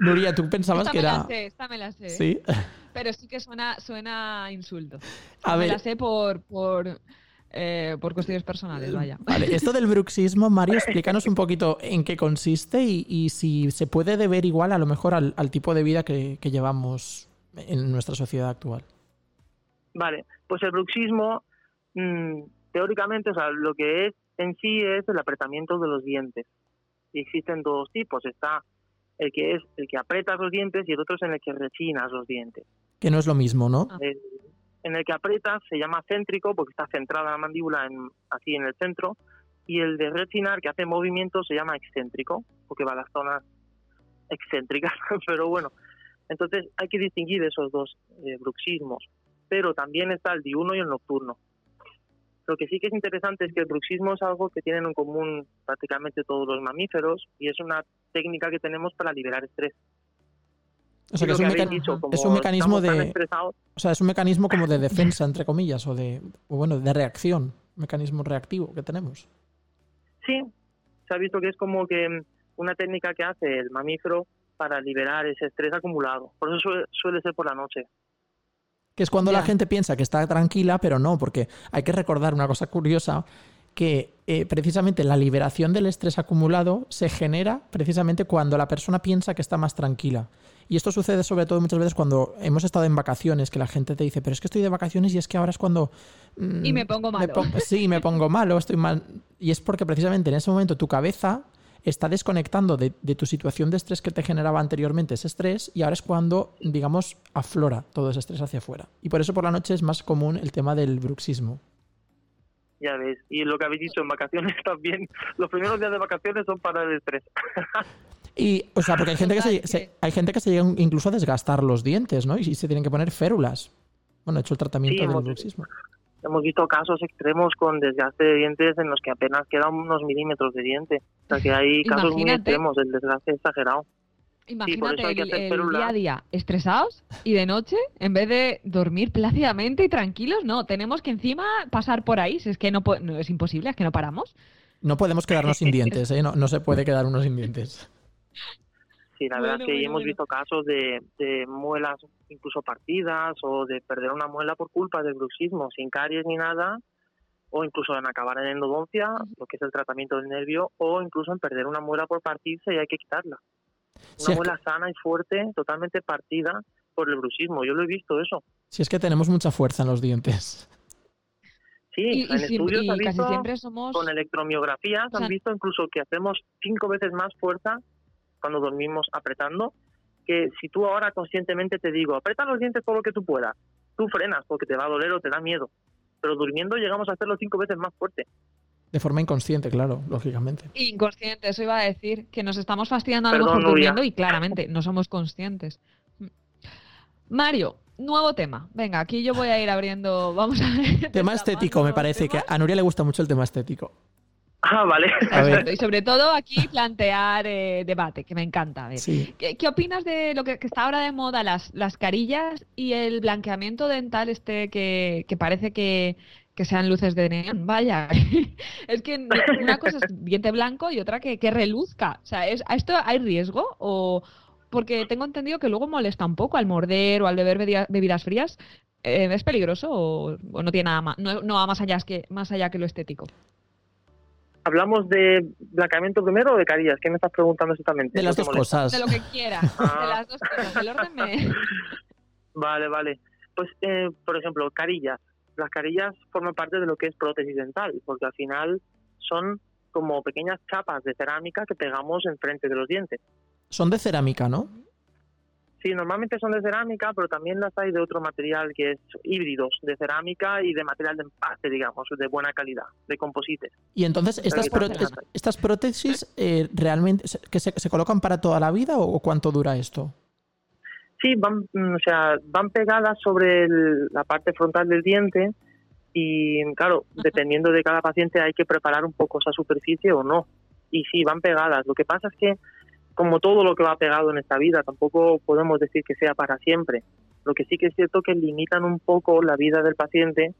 Nuria, tú pensabas esta que me era. La sé, esta me la sé. Sí. Pero sí que suena, suena insulto. A me la sé por, por, eh, por cuestiones personales, vaya. Vale, esto del bruxismo, Mario, explícanos un poquito en qué consiste y, si se puede deber igual a lo mejor al, tipo de vida que, llevamos en nuestra sociedad actual. Vale, pues el bruxismo, mm, teóricamente, o sea, lo que es en sí es el apretamiento de los dientes. Y existen dos tipos. Está el que es el que aprietas los dientes y el otro es en el que rechinas los dientes. Que no es lo mismo, ¿no? Ah. en el que aprietas se llama céntrico porque está centrada la mandíbula en, así en el centro y el de rechinar que hace movimiento se llama excéntrico porque va a las zonas excéntricas, pero bueno, entonces hay que distinguir esos dos eh, bruxismos, pero también está el diurno y el nocturno. Lo que sí que es interesante es que el bruxismo es algo que tienen en común prácticamente todos los mamíferos y es una técnica que tenemos para liberar estrés. O sea, que es, un, mecanismo de. O sea, es un mecanismo como de defensa, entre comillas, o de. bueno, de reacción. mecanismo reactivo que tenemos. Sí, se ha visto que es como que una técnica que hace el mamífero para liberar ese estrés acumulado. Por eso suele ser por la noche que es cuando la gente piensa que está tranquila, pero no, porque hay que recordar una cosa curiosa, que eh, precisamente la liberación del estrés acumulado se genera precisamente cuando la persona piensa que está más tranquila. Y esto sucede sobre todo muchas veces cuando hemos estado en vacaciones, que la gente te dice, pero es que estoy de vacaciones y es que ahora es cuando... Mm, y me pongo malo. sí, me pongo malo, estoy mal. Y es porque precisamente en ese momento tu cabeza está desconectando de, tu situación de estrés que te generaba anteriormente ese estrés y ahora es cuando, digamos, aflora todo ese estrés hacia afuera. Y por eso por la noche es más común el tema del bruxismo. Ya ves, y lo que habéis dicho en vacaciones también, los primeros días de vacaciones son para el estrés. Y, o sea, porque hay gente que se, hay gente que se llega incluso a desgastar los dientes, ¿no? Y, se tienen que poner férulas. Bueno, he hecho el tratamiento del bruxismo. Hemos visto casos extremos con desgaste de dientes en los que apenas quedan unos milímetros de diente. O sea que hay casos muy extremos, el desgaste exagerado. Imagínate el, día a día estresados y de noche, en vez de dormir plácidamente y tranquilos, no, tenemos que encima pasar por ahí. Si es que no, no es imposible, es que no paramos. No podemos quedarnos sin dientes, ¿eh? no, no se puede quedar uno sin dientes. Sí, la verdad es que hemos visto casos de, muelas incluso partidas o de perder una muela por culpa del bruxismo, sin caries ni nada, o incluso en acabar en endodoncia, lo que es el tratamiento del nervio, o incluso en perder una muela por partirse y hay que quitarla. Una muela sana y fuerte, totalmente partida por el bruxismo. Yo lo he visto eso. Si es que tenemos mucha fuerza en los dientes. Sí, en estudios visto, siempre somos... con electromiografías han visto incluso que hacemos cinco veces más fuerza cuando dormimos apretando, que si tú ahora conscientemente te digo, aprieta los dientes todo lo que tú puedas, tú frenas porque te va a doler o te da miedo. Pero durmiendo llegamos a hacerlo cinco veces más fuerte. De forma inconsciente, claro, lógicamente. Inconsciente, eso iba a decir, que nos estamos fastidiando a lo mejor durmiendo y claramente no somos conscientes. Mario, nuevo tema. Venga, aquí yo voy a ir abriendo. Vamos a ver. Tema estético, me parece que a Nuria le gusta mucho el tema estético. Ah, vale. Y sobre todo aquí plantear eh, debate, que me encanta. ¿Qué, opinas de lo que, está ahora de moda, las, las carillas y el blanqueamiento dental este que, parece que, sean luces de neón? Vaya, es que una cosa es diente blanco y otra que, que reluzca. O sea, ¿es, ¿a esto hay riesgo? O, porque tengo entendido que luego molesta un poco al morder o al beber bebidas frías. Eh, ¿Es peligroso o, no tiene nada más, no, no va más allá, que, más allá que lo estético? ¿Hablamos de blanqueamiento primero o de carillas? ¿Qué me estás preguntando exactamente? De las dos cosas. De lo que quiera. De las dos cosas. El orden me... Vale, vale. Pues, eh, por ejemplo, carillas. Las carillas forman parte de lo que es prótesis dental, porque al final son como pequeñas chapas de cerámica que pegamos enfrente de los dientes. Son de cerámica, ¿no? Sí, normalmente son de cerámica, pero también las hay de otro material que es híbridos de cerámica y de material de empaste, digamos, de buena calidad, de composites. Y entonces, ¿estas, estas prótesis eh, realmente que se, colocan para toda la vida o cuánto dura esto? Sí, van, mm, o sea, van pegadas sobre la parte frontal del diente y, claro, dependiendo de cada paciente hay que preparar un poco esa superficie o no. Y sí, van pegadas. Lo que pasa es que como todo lo que va pegado en esta vida, tampoco podemos decir que sea para siempre. Lo que sí que es cierto que limitan un poco la vida del paciente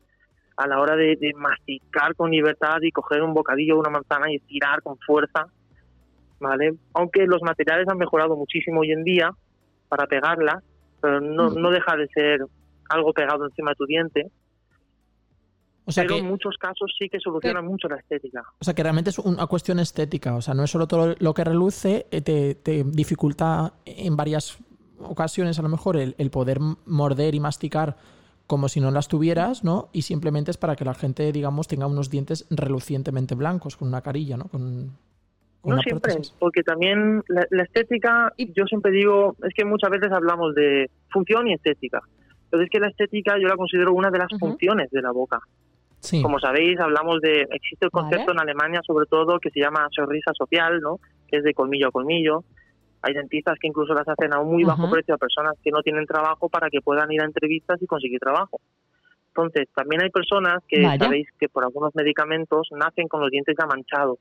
a la hora de, masticar con libertad y coger un bocadillo una manzana y estirar con fuerza, ¿vale? Aunque los materiales han mejorado muchísimo hoy en día para pegarla, pero no, no deja de ser algo pegado encima de tu diente pero en muchos casos sí que soluciona mucho la estética. O sea, que realmente es una cuestión estética. O sea, no es solo todo lo que reluce, eh, te, dificulta en varias ocasiones a lo mejor el, poder morder y masticar como si no las tuvieras, ¿no? Y simplemente es para que la gente, digamos, tenga unos dientes relucientemente blancos, con una carilla, ¿no? Con, no siempre, porque también la, estética, yo siempre digo, es que muchas veces hablamos de función y estética. Pero es que la estética yo la considero una de las funciones de la boca. Como sabéis, hablamos de, existe el concepto en Alemania sobre todo que se llama sonrisa social, ¿no? Que es de colmillo a colmillo. Hay dentistas que incluso las hacen a un muy bajo precio a personas que no tienen trabajo para que puedan ir a entrevistas y conseguir trabajo. Entonces, también hay personas que sabéis que por algunos medicamentos nacen con los dientes ya manchados.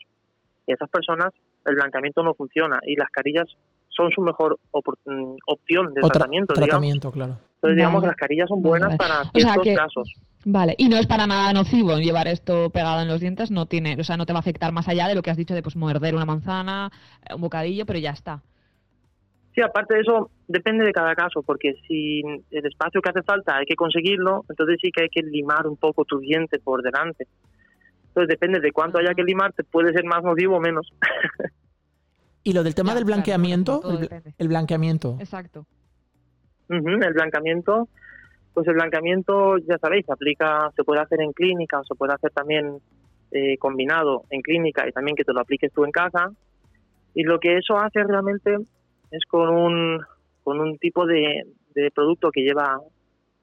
Y esas personas el blanqueamiento no funciona y las carillas son su mejor mm, opción de tratamiento. Tratamiento, claro. Entonces, digamos que las carillas son buenas para ciertos casos. Vale, y no es para nada nocivo llevar esto pegado en los dientes, no tiene, o sea, no te va a afectar más allá de lo que has dicho de pues morder una manzana, eh, un bocadillo, pero ya está. Sí, aparte de eso, depende de cada caso, porque si el espacio que hace falta hay que conseguirlo, entonces sí que hay que limar un poco tu diente por delante. Entonces depende de cuánto haya que limar, te puede ser más nocivo o menos. y lo del tema del blanqueamiento, el, blanqueamiento. Exacto. el blanqueamiento, pues el blanqueamiento, ya sabéis, se aplica, se puede hacer en clínica, se puede hacer también eh, combinado en clínica y también que te lo apliques tú en casa. Y lo que eso hace realmente es con un, con un tipo de, de producto que lleva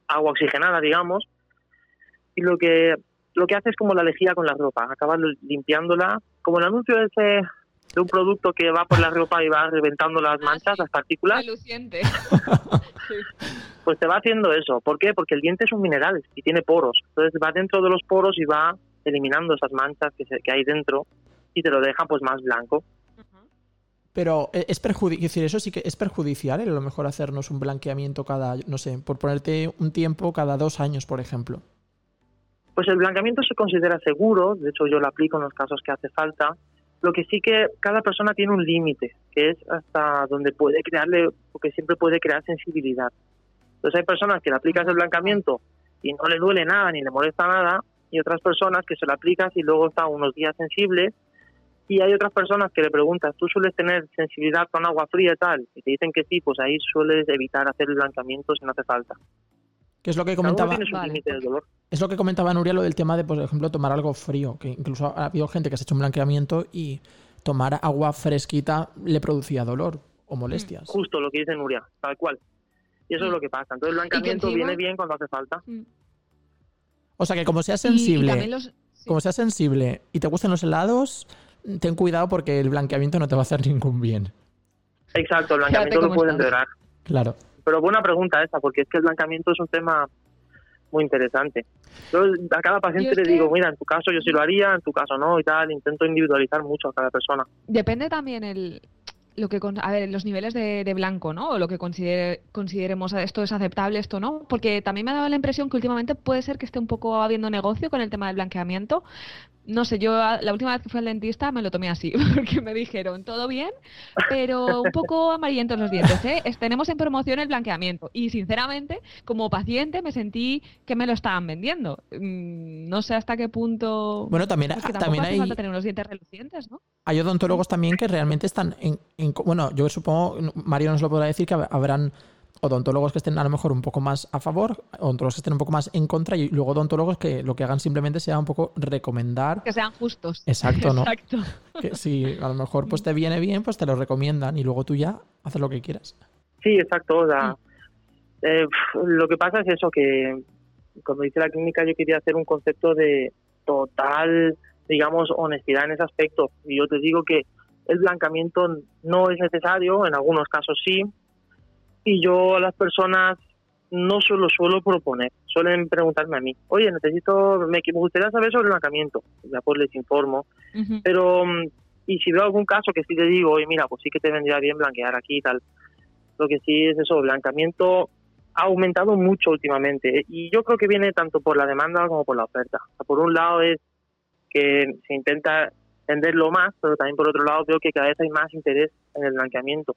agua oxigenada, digamos, y lo que lo que hace es como la lejía con la ropa, acabas limpiándola, como el anuncio ese de un producto que va por la ropa y va reventando las ah, manchas, las partículas. Pues te va haciendo eso. ¿Por qué? Porque el diente es un mineral y tiene poros. Entonces va dentro de los poros y va eliminando esas manchas que, que hay dentro y te lo deja pues más blanco. Pero eh, es perjudicial, eso sí que es perjudicial, a lo mejor hacernos un blanqueamiento cada, no sé, por ponerte un tiempo cada dos años, por ejemplo. Pues el blanqueamiento se considera seguro, de hecho yo lo aplico en los casos que hace falta. Lo que sí que cada persona tiene un límite, que es hasta donde puede crearle, porque siempre puede crear sensibilidad. Entonces hay personas que le aplicas el blanqueamiento y no le duele nada ni le molesta nada, y otras personas que se lo aplicas y luego está unos días sensible. Y hay otras personas que le preguntas, ¿tú sueles tener sensibilidad con agua fría y tal? Y te dicen que sí, pues ahí sueles evitar hacer el blanqueamiento si no hace falta es lo que comentaba. Es lo que comentaba Nuria, lo del tema de, por ejemplo, tomar algo frío. Que incluso ha habido gente que se ha hecho un blanqueamiento y tomar agua fresquita le producía dolor o molestias. Justo lo que dice Nuria, tal cual. Y eso es lo que pasa. Entonces el blanqueamiento viene bien cuando hace falta. Mm. O sea que como seas sensible, como seas sensible y te gusten los helados, ten cuidado porque el blanqueamiento no te va a hacer ningún bien. Exacto, el blanqueamiento lo puede empeorar. Claro. Pero buena pregunta esta, porque es que el blanqueamiento es un tema muy interesante. Yo a cada paciente le digo, mira, en tu caso yo sí lo haría, en tu caso no, y tal, intento individualizar mucho a cada persona. Depende también el, lo que a ver los niveles de, de, blanco no o lo que considere, consideremos esto es aceptable esto no porque también me ha dado la impresión que últimamente puede ser que esté un poco habiendo negocio con el tema del blanqueamiento no sé, yo la última vez que fui al dentista me lo tomé así, porque me dijeron, todo bien, pero un poco amarillentos los dientes, ¿eh? Tenemos en promoción el blanqueamiento. Y sinceramente, como paciente, me sentí que me lo estaban vendiendo. Mm, no sé hasta qué punto... Bueno, también, también hay... falta tener unos dientes relucientes, ¿no? Hay odontólogos también que realmente están en, en... Bueno, yo supongo, Mario nos lo podrá decir, que habrán odontólogos que estén a lo mejor un poco más a favor, odontólogos que estén un poco más en contra y luego odontólogos que lo que hagan simplemente sea un poco recomendar. Que sean justos. Exacto, ¿no? Exacto. Que si a lo mejor pues te viene bien, pues te lo recomiendan y luego tú ya haces lo que quieras. Sí, exacto. O sea, eh, lo que pasa es eso, que cuando hice la clínica yo quería hacer un concepto de total, digamos, honestidad en ese aspecto. Y yo te digo que el blancamiento no es necesario, en algunos casos sí, y yo a las personas no solo suelo proponer, suelen preguntarme a mí, oye, necesito, me, gustaría saber sobre el blanqueamiento, ya pues les informo, pero mm, y si veo algún caso que sí te digo, oye, mira, pues sí que te vendría bien blanquear aquí y tal, lo que sí es eso, el blanqueamiento ha aumentado mucho últimamente y yo creo que viene tanto por la demanda como por la oferta. por un lado es que se intenta venderlo más, pero también por otro lado veo que cada vez hay más interés en el blanqueamiento.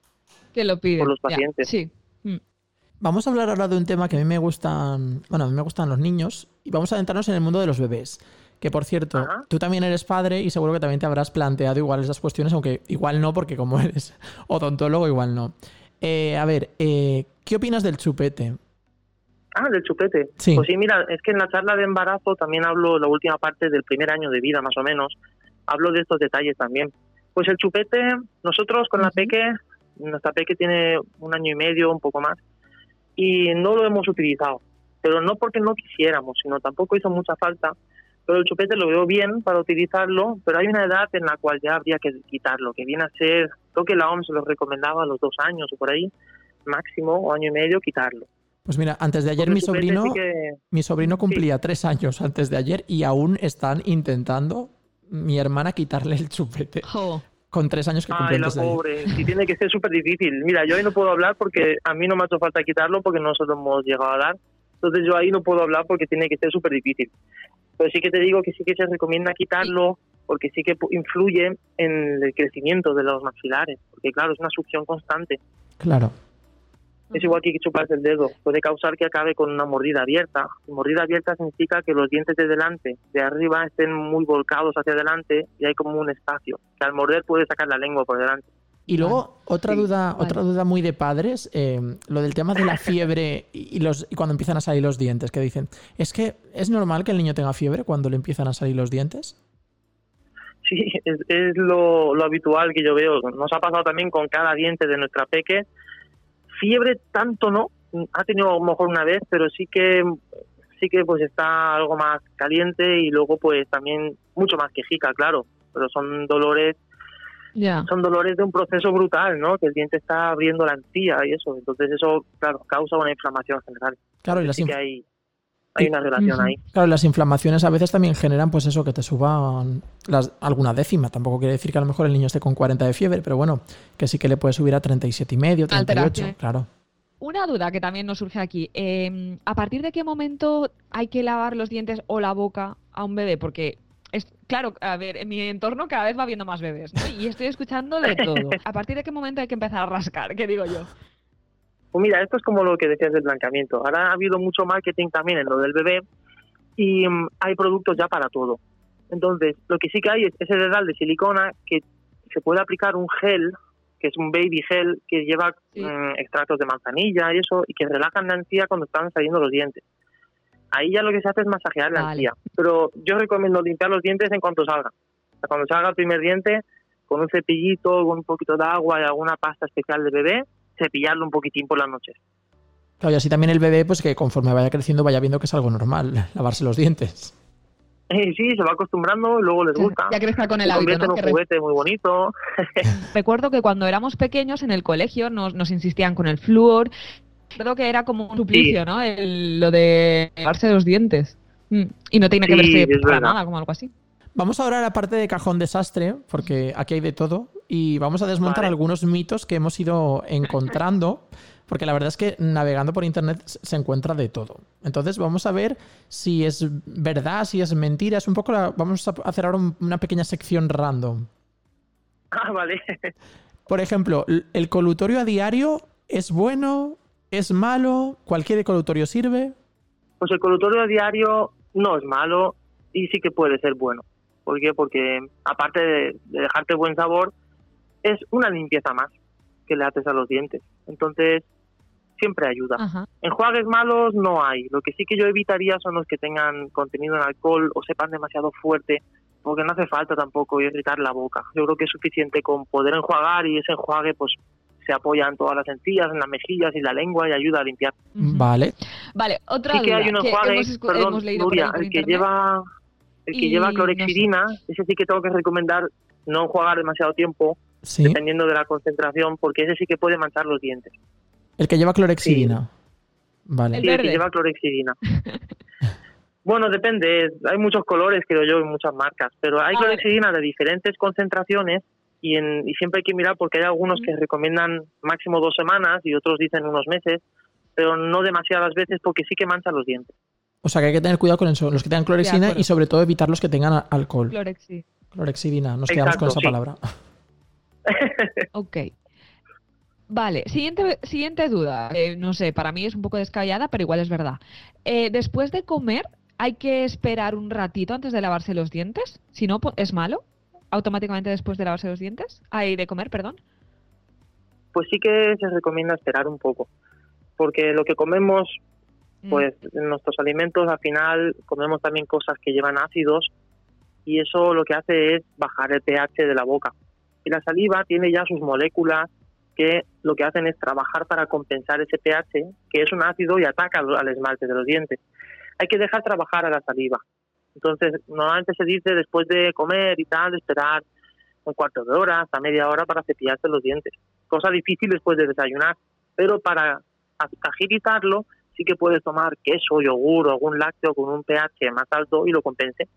Que lo piden. Por los pacientes. sí. Mm. Vamos a hablar ahora de un tema que a mí me gustan, bueno, a mí me gustan los niños y vamos a adentrarnos en el mundo de los bebés. Que por cierto, tú también eres padre y seguro que también te habrás planteado igual esas cuestiones, aunque igual no, porque como eres odontólogo, igual no. Eh, a ver, eh, ¿qué opinas del chupete? Ah, del chupete. Sí. Pues sí, mira, es que en la charla de embarazo también hablo la última parte del primer año de vida, más o menos. Hablo de estos detalles también. Pues el chupete, nosotros con la peque nuestra peque tiene un año y medio, un poco más, y no lo hemos utilizado. Pero no porque no quisiéramos, sino tampoco hizo mucha falta. Pero el chupete lo veo bien para utilizarlo, pero hay una edad en la cual ya habría que quitarlo, que viene a ser, creo que la OMS lo recomendaba a los dos años o por ahí, máximo, o año y medio, quitarlo. Pues mira, antes de ayer mi sobrino, mi sobrino cumplía tres años antes de ayer y aún están intentando mi hermana quitarle el chupete con tres años que cumple Ay, la pobre, sí tiene que ser súper difícil. Mira, yo ahí no puedo hablar porque a mí no me ha hecho falta quitarlo porque no se lo hemos llegado a dar. Entonces yo ahí no puedo hablar porque tiene que ser súper difícil. Pero sí que te digo que sí que se recomienda quitarlo porque sí que influye en el crecimiento de los maxilares. Porque claro, es una succión constante. Claro. Es igual que chuparse el dedo. Puede causar que acabe con una mordida abierta. mordida abierta significa que los dientes de delante, de arriba, estén muy volcados hacia adelante y hay como un espacio. Que al morder puede sacar la lengua por delante. Y luego otra duda, otra duda muy de padres, eh, lo del tema de la fiebre y, los y cuando empiezan a salir los dientes, que dicen, es que es normal que el niño tenga fiebre cuando le empiezan a salir los dientes. Sí, es, es lo, lo habitual que yo veo. Nos ha pasado también con cada diente de nuestra peque Fiebre tanto no, ha tenido a lo mejor una vez, pero sí que sí que pues está algo más caliente y luego pues también mucho más quejica, claro, pero son dolores son dolores de un proceso brutal, ¿no? Que el diente está abriendo la encía y eso. Entonces eso, claro, causa una inflamación general. Claro, y las que hay, hay una relación ahí. Claro, las inflamaciones a veces también generan, pues eso, que te suban las, alguna décima. Tampoco quiere decir que a lo mejor el niño esté con 40 de fiebre, pero bueno, que sí que le puede subir a 37 y medio, 38, claro. Una duda que también nos surge aquí. Em, ¿A partir de qué momento hay que lavar los dientes o la boca a un bebé? Porque es, claro, a ver, en mi entorno cada vez va viendo más bebés y estoy escuchando de todo. ¿A partir de qué momento hay que empezar a rascar? ¿Qué digo yo? Pues mira, esto es como lo que decías del blanqueamiento. Ahora ha habido mucho marketing también en lo del bebé y mm, hay productos ya para todo. Entonces, lo que sí que hay es ese dedal de silicona que se puede aplicar un gel, que es un baby gel que lleva mm, extractos de manzanilla y eso, y que relajan la encía cuando están saliendo los dientes. Ahí ya lo que se hace es masajear la encía. Pero yo recomiendo limpiar los dientes en cuanto salga. cuando salga el primer diente, con un cepillito, con un poquito de agua y alguna pasta especial de bebé, cepillarlo un poquitín por las noches. Claro, y así también el bebé, pues que conforme vaya creciendo vaya viendo que es algo normal, lavarse los dientes. Sí, se va acostumbrando y luego les gusta. Ya crezca con el hábito, ¿no? un juguete muy bonito. Recuerdo que cuando éramos pequeños en el colegio nos, nos insistían con el flúor. Recuerdo que era como un suplicio, ¿no? lo de lavarse los dientes. Mm, y no tiene que verse para nada, como algo así. Vamos ahora a la parte de cajón desastre, porque aquí hay de todo, y vamos a desmontar algunos mitos que hemos ido encontrando, porque la verdad es que navegando por internet se encuentra de todo. Entonces vamos a ver si es verdad, si es mentira, es un poco vamos a hacer ahora una pequeña sección random. Ah, vale. Por ejemplo, ¿el colutorio a diario es bueno? ¿Es malo? ¿Cualquier colutorio sirve? Pues el colutorio a diario no es malo y sí que puede ser bueno. ¿Por qué? Porque aparte de, dejarte buen sabor, es una limpieza más que le haces a los dientes. Entonces, siempre ayuda. Enjuagues malos no hay. Lo que sí que yo evitaría son los que tengan contenido en alcohol o sepan demasiado fuerte, porque no hace falta tampoco irritar la boca. Yo creo que es suficiente con poder enjuagar y ese enjuague pues se apoya en todas las encías, en las mejillas y la lengua y ayuda a limpiar. Vale. Vale, otra sí que hay un enjuague, perdón, Nuria, el que lleva el que lleva clorexidina, ese sí que tengo que recomendar no enjuagar demasiado tiempo, dependiendo de la concentración, porque ese sí que puede manchar los dientes. El que lleva clorexidina. Vale. El, el que lleva clorexidina. bueno, depende. Hay muchos colores, creo yo, en muchas marcas. Pero hay clorexidina de diferentes concentraciones y, en, y siempre hay que mirar porque hay algunos que recomiendan máximo dos semanas y otros dicen unos meses, pero no demasiadas veces porque sí que manchan los dientes. O sea que hay que tener cuidado con eso, los que tengan clorexidina y sobre todo evitar los que tengan alcohol. Clorexi. Clorexidina, nos quedamos con esa palabra. ok. Vale, siguiente, siguiente duda. Eh, no sé, para mí es un poco descabellada, pero igual es verdad. Eh, después de comer, ¿hay que esperar un ratito antes de lavarse los dientes? Si no, ¿es malo? ¿Automáticamente después de lavarse los dientes? ¿Hay de comer, perdón? Pues sí que se recomienda esperar un poco. Porque lo que comemos. Pues en nuestros alimentos al final comemos también cosas que llevan ácidos y eso lo que hace es bajar el pH de la boca. Y la saliva tiene ya sus moléculas que lo que hacen es trabajar para compensar ese pH, que es un ácido y ataca al esmalte de los dientes. Hay que dejar trabajar a la saliva. Entonces, normalmente se dice después de comer y tal, esperar un cuarto de hora hasta media hora para cepillarse los dientes. Cosa difícil después de desayunar, pero para agilizarlo sí que puedes tomar queso, yogur o algún lácteo con un pH más alto y lo compense.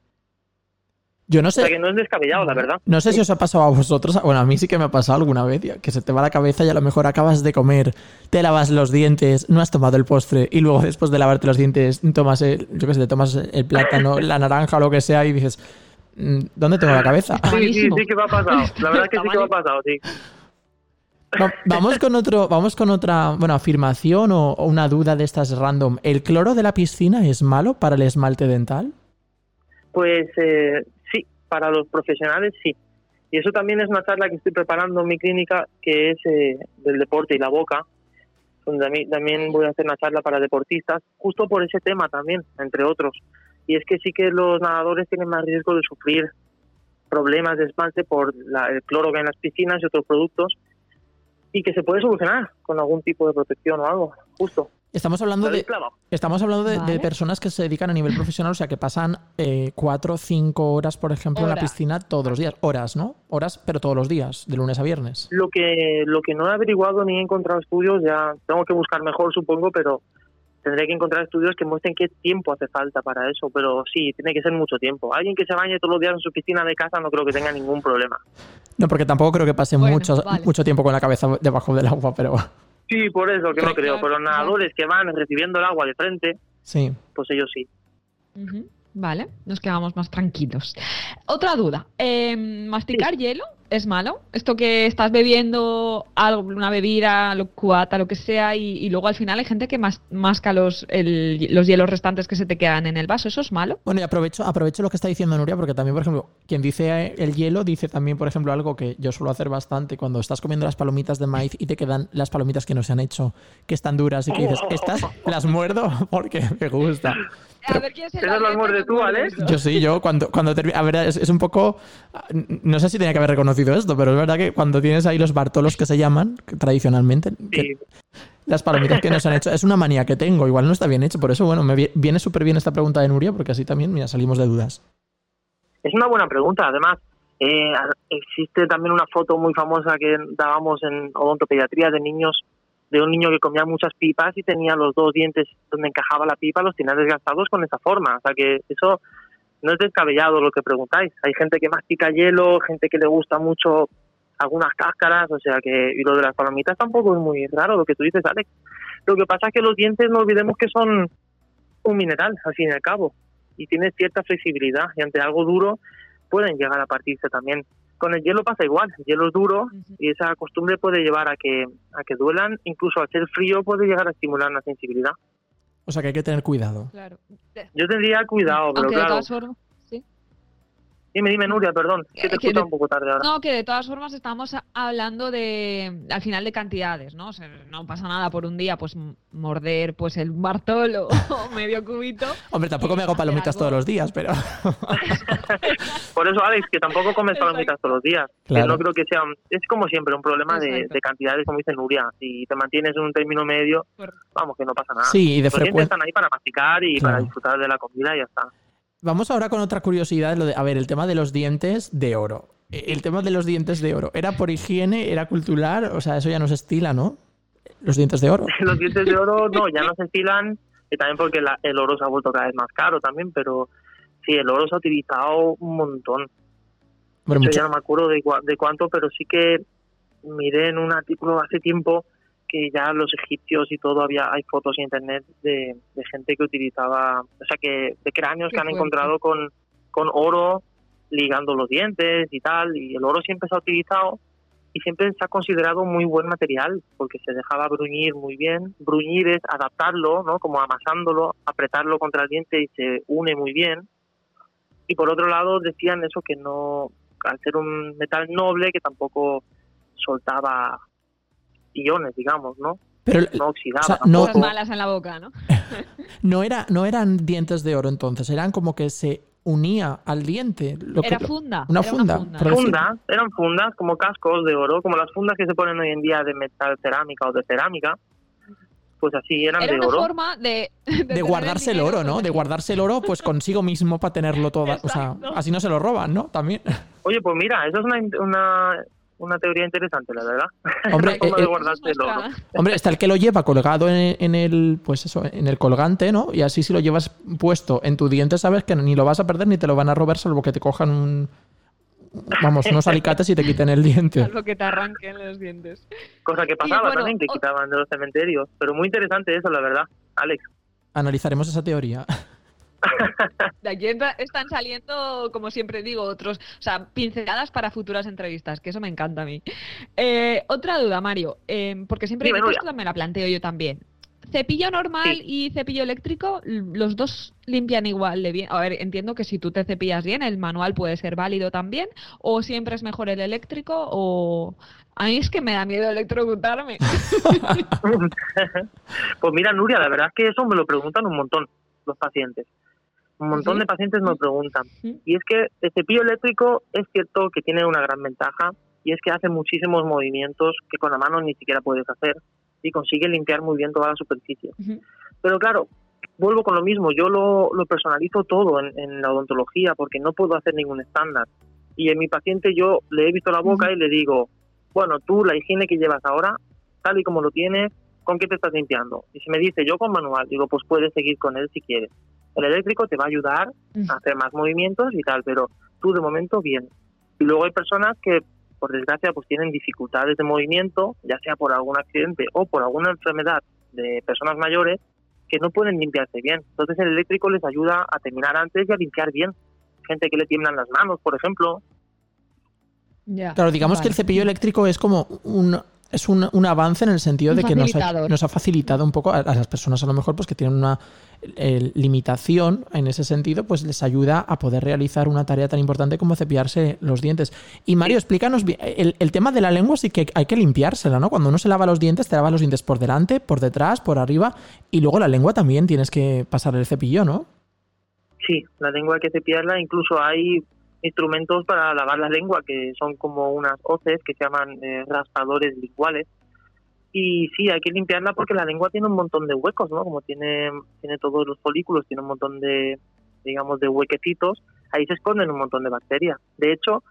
Yo no sé. O sea que no es descabellado, la verdad. No sé si os ha pasado a vosotros. Bueno, a mí sí que me ha pasado alguna vez, que se te va la cabeza y a lo mejor acabas de comer, te lavas los dientes, no has tomado el postre y luego después de lavarte los dientes tomas el, yo qué sé, te tomas el plátano, la naranja o lo que sea y dices, mm, ¿dónde tengo la cabeza? Sí, sí, sí que me ha pasado. La verdad es que sí que me ha pasado, sí vamos con otro, vamos con otra, bueno, afirmación o, una duda de estas random. ¿El cloro de la piscina es malo para el esmalte dental? Pues eh, sí, para los profesionales sí. Y eso también es una charla que estoy preparando en mi clínica, que es eh, del deporte y la boca, donde también voy a hacer una charla para deportistas, justo por ese tema también, entre otros. Y es que sí que los nadadores tienen más riesgo de sufrir problemas de esmalte por el cloro que hay en las piscinas y otros productos y que se puede solucionar con algún tipo de protección o algo, justo. Estamos hablando de, estamos hablando de, personas que se dedican a nivel profesional, o sea, que pasan eh, cuatro o cinco horas, por ejemplo, en la piscina todos los días. Horas, ¿no? Horas, pero todos los días, de lunes a viernes. Lo que, lo que no he averiguado ni he encontrado estudios, ya tengo que buscar mejor, supongo, pero tendré que encontrar estudios que muestren qué tiempo hace falta para eso. Pero sí, tiene que ser mucho tiempo. Alguien que se bañe todos los días en su piscina de casa no creo que tenga ningún problema. No, porque tampoco creo que pase mucho, mucho tiempo con la cabeza debajo del agua, pero... Sí, por eso que no creo. Pero nadadores que van recibiendo el agua de frente, sí. pues ellos sí. Vale, nos quedamos más tranquilos. Otra duda. Em, ¿Masticar hielo es malo? Esto que estás bebiendo algo, una bebida, lo cuata, lo que sea, y, luego al final hay gente que masca los, los hielos restantes que se te quedan en el vaso. ¿Eso es malo? Bueno, y aprovecho, aprovecho lo que está diciendo Nuria, porque también, por ejemplo, quien dice el hielo dice también, por ejemplo, algo que yo suelo hacer bastante cuando estás comiendo las palomitas de maíz y te quedan las palomitas que no se han hecho, que están duras y que dices, estas las muerdo porque me gusta. A ver, ¿quién se muerde tú, Alex? Yo sí, yo cuando, cuando termino. A ver, es, un poco. No sé si tenía que haber reconocido esto, pero es verdad que cuando tienes ahí los Bartolos que se llaman, tradicionalmente, las palomitas que nos han hecho, es una manía que tengo, igual no está bien hecho. Por eso, bueno, me viene súper bien esta pregunta de Nuria, porque así también, mira, salimos de dudas. Es una buena pregunta, además. Eh, existe también una foto muy famosa que dábamos en odontopediatría de niños de un niño que comía muchas pipas y tenía los dos dientes donde encajaba la pipa, los tenía desgastados con esa forma. O sea que eso no es descabellado lo que preguntáis. Hay gente que mastica hielo, gente que le gusta mucho algunas cáscaras, o sea que, y lo de las palomitas tampoco es muy raro lo que tú dices, Alex. Lo que pasa es que los dientes no olvidemos que son un mineral, al fin y al cabo, y tiene cierta flexibilidad, y ante algo duro pueden llegar a partirse también. Con el hielo pasa igual, el hielo es duro y esa costumbre puede llevar a que, a que duelan, incluso al ser frío puede llegar a estimular la sensibilidad. O sea que hay que tener cuidado. Yo tendría cuidado, pero claro. Dime, dime, Nuria, perdón, que te escucho un poco tarde ahora. No, que de todas formas estamos hablando de, al final, de cantidades, ¿no? O sea, no pasa nada por un día, pues morder pues el bartolo o medio cubito. Hombre, tampoco me hago palomitas todos los días, pero... por eso, Alex, que tampoco comes palomitas todos los días. Que no creo que sea, es como siempre, un problema de, cantidades, como dice Nuria. Si te mantienes en un término medio, vamos, que no pasa nada. Sí, y de frecuencia... están ahí para masticar y para disfrutar de la comida y ya está. Vamos ahora con otra curiosidad, lo de, a ver, el tema de los dientes de oro. El tema de los dientes de oro, ¿era por higiene? ¿Era cultural? O sea, eso ya no se estila, ¿no? Los dientes de oro. los dientes de oro no, ya no se estilan, y también porque el oro se ha vuelto cada vez más caro también, pero sí, el oro se ha utilizado un montón. Bueno, Yo ya no me acuerdo de, de cuánto, pero sí que miré en un artículo hace tiempo que ya los egipcios y todo había hay fotos en internet de, gente que utilizaba, o sea, que de cráneos que han encontrado con, con oro ligando los dientes y tal, y el oro siempre se ha utilizado y siempre se ha considerado muy buen material porque se dejaba bruñir muy bien. Bruñir es adaptarlo, ¿no? Como amasándolo, apretarlo contra el diente y se une muy bien. Y por otro lado decían eso que no, al ser un metal noble, que tampoco soltaba iones, digamos, ¿no? Pero, no oxidaba. no, malas en la boca, ¿no? no, era, no eran dientes de oro entonces, eran como que se unía al diente. Lo era funda. Una funda. funda. eran fundas como cascos de oro, como las fundas que se ponen hoy en día de metal cerámica o de cerámica. Pues así eran era de una oro. forma de, de, guardarse el, oro, ¿no? De guardarse el oro pues consigo mismo para tenerlo todo. O sea, así no se lo roban, ¿no? También. Oye, pues mira, eso es una, una una teoría interesante, la verdad. Hombre, eh, eh, hombre, está el que lo lleva colgado en, el, pues eso, en el colgante, ¿no? Y así si lo llevas puesto en tu diente, sabes que ni lo vas a perder ni te lo van a robar, salvo que te cojan un, vamos, unos alicates y te quiten el diente. Salvo que te arranquen los dientes. Cosa que pasaba también, que quitaban de los cementerios. Pero muy interesante eso, la verdad, Alex. Analizaremos esa teoría. De aquí están saliendo, como siempre digo, otros, o sea, pinceladas para futuras entrevistas, que eso me encanta a mí. Eh, otra duda, Mario, em, porque siempre me la planteo yo también. Cepillo normal y cepillo eléctrico, los dos limpian igual de bien. A ver, entiendo que si tú te cepillas bien, el manual puede ser válido también, o siempre es mejor el eléctrico, o a mí es que me da miedo electrocutarme. pues mira, Nuria, la verdad es que eso me lo preguntan un montón los pacientes un montón de pacientes me preguntan. Y es que el cepillo eléctrico es cierto que tiene una gran ventaja y es que hace muchísimos movimientos que con la mano ni siquiera puedes hacer. y consigue limpiar muy bien toda la superficie. Pero claro, vuelvo con lo mismo, yo lo, personalizo todo en, la odontología porque no puedo hacer ningún estándar. Y en mi paciente yo le he visto la boca y le digo, bueno, tú la higiene que llevas ahora, tal y como lo tienes, ¿con qué te estás limpiando? Y si me dice yo con manual, digo, pues puedes seguir con él si quieres. El eléctrico te va a ayudar a hacer más movimientos y tal, pero tú de momento bien. Y luego hay personas que, por desgracia, pues tienen dificultades de movimiento, ya sea por algún accidente o por alguna enfermedad de personas mayores, que no pueden limpiarse bien. Entonces el eléctrico les ayuda a terminar antes y a limpiar bien. Gente que le tiemblan las manos, por ejemplo. claro, digamos que el cepillo eléctrico es como un es un, un, avance en el sentido de que nos ha, nos ha, facilitado un poco a, las personas a lo mejor pues que tienen una limitación en ese sentido, pues les ayuda a poder realizar una tarea tan importante como cepillarse los dientes. Y Mario, explícanos bien, el, el, tema de la lengua sí que hay que limpiársela, ¿no? Cuando uno se lava los dientes, te lava los dientes por delante, por detrás, por arriba, y luego la lengua también tienes que pasar el cepillo, ¿no? Sí, la lengua hay que cepillarla, incluso hay instrumentos para lavar la lengua, que son como unas hoces que se llaman eh, raspadores linguales. Y sí, hay que limpiarla porque la lengua tiene un montón de huecos, ¿no? Como tiene, tiene todos los folículos, tiene un montón de, digamos, de huequecitos, ahí se esconden un montón de bacterias. De hecho,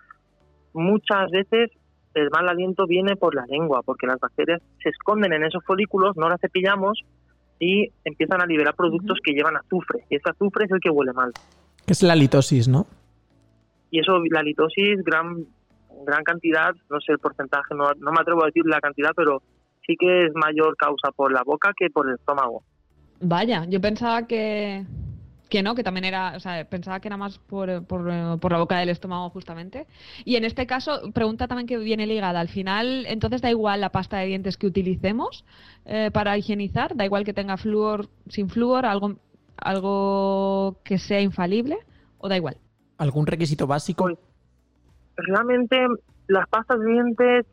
muchas veces el mal aliento viene por la lengua, porque las bacterias se esconden en esos folículos, no las cepillamos y empiezan a liberar productos que llevan azufre. Y ese azufre es el que huele mal. Es la litosis, ¿no? y eso, la litosis, gran, gran cantidad, no sé el porcentaje, no, no me atrevo a decir la cantidad, pero sí que es mayor causa por la boca que por el estómago. Vaya, yo pensaba que, que no, que también era, o sea, pensaba que era más por, por, por, la boca del estómago justamente. Y en este caso, pregunta también que viene ligada. Al final, entonces da igual la pasta de dientes que utilicemos eh, para higienizar, da igual que tenga flúor, sin flúor, algo, algo que sea infalible, o da igual. ¿Algún requisito básico? Pues, realmente las pastas de dientes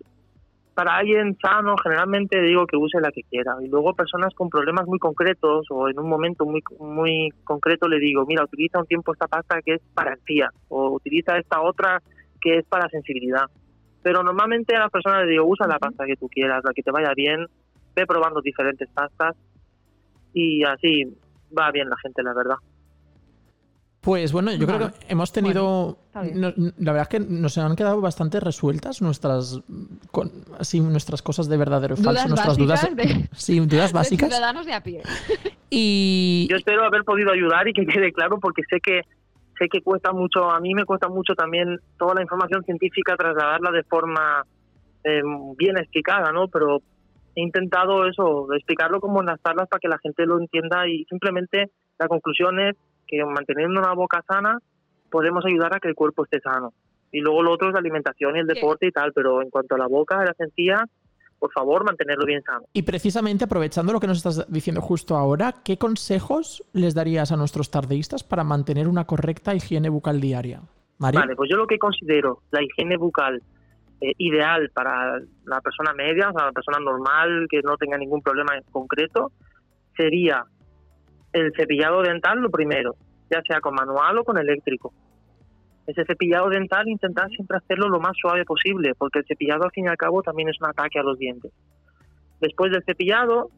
para alguien sano generalmente digo que use la que quiera. Y luego personas con problemas muy concretos o en un momento muy muy concreto le digo mira utiliza un tiempo esta pasta que es para el tía o utiliza esta otra que es para sensibilidad pero normalmente a las personas le digo usa la pasta que tú quieras la que te vaya bien ve probando diferentes pastas y así va bien la gente la verdad pues bueno, yo creo que hemos tenido. la verdad es que nos han quedado bastante resueltas nuestras así, nuestras cosas de verdadero y falso, nuestras dudas. sí, dudas básicas. ciudadanos de a pie. Y. Yo espero haber podido ayudar y que quede claro, porque sé que sé que cuesta mucho, a mí me cuesta mucho también toda la información científica trasladarla de forma eh, bien explicada, ¿no? Pero he intentado eso, explicarlo como en las tablas para que la gente lo entienda y simplemente la conclusión es que manteniendo una boca sana podemos ayudar a que el cuerpo esté sano. Y luego lo otro es la alimentación y el deporte y tal, pero en cuanto a la boca, la sencilla, por favor, mantenerlo bien sano. Y precisamente aprovechando lo que nos estás diciendo justo ahora, ¿qué consejos les darías a nuestros tardeístas para mantener una correcta higiene bucal diaria? Vale, pues yo lo que considero la higiene bucal eh, ideal para la persona media, o sea, la persona normal que no tenga ningún problema en concreto, sería el cepillado dental lo primero, ya sea con manual o con eléctrico. Ese cepillado dental intentar siempre hacerlo lo más suave posible, porque el cepillado al fin y al cabo también es un ataque a los dientes. Después del cepillado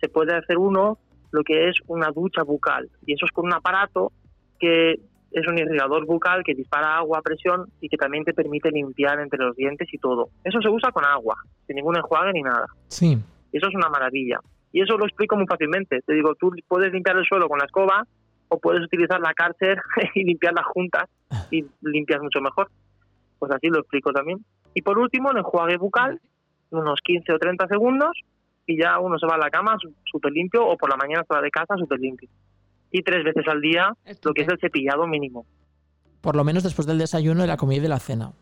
se puede hacer uno lo que es una ducha bucal, y eso es con un aparato que es un irrigador bucal que dispara agua a presión y que también te permite limpiar entre los dientes y todo. Eso se usa con agua, sin ningún enjuague ni nada. Sí. Eso es una maravilla. Y eso lo explico muy fácilmente. Te digo, tú puedes limpiar el suelo con la escoba o puedes utilizar la cárcel y limpiar las juntas y limpias mucho mejor. Pues así lo explico también. Y por último, el enjuague bucal, unos 15 o 30 segundos y ya uno se va a la cama súper limpio o por la mañana se va de casa súper limpio. Y tres veces al día lo que es el cepillado mínimo. Por lo menos después del desayuno, de la comida y de la cena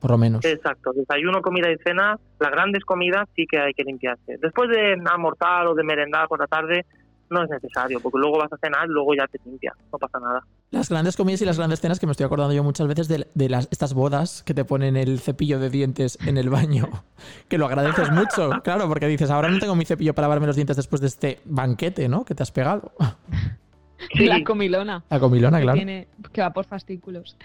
por lo menos. Exacto, desayuno, comida y cena, las grandes comidas sí que hay que limpiarse. Después de almorzar o de merendar por la tarde, no es necesario, porque luego vas a cenar y luego ya te limpias, no pasa nada. Las grandes comidas y las grandes cenas que me estoy acordando yo muchas veces de, las, estas bodas que te ponen el cepillo de dientes en el baño, que lo agradeces mucho, claro, porque dices, ahora no tengo mi cepillo para lavarme los dientes después de este banquete, ¿no? Que te has pegado. La comilona. La comilona, claro. que va por fascículos.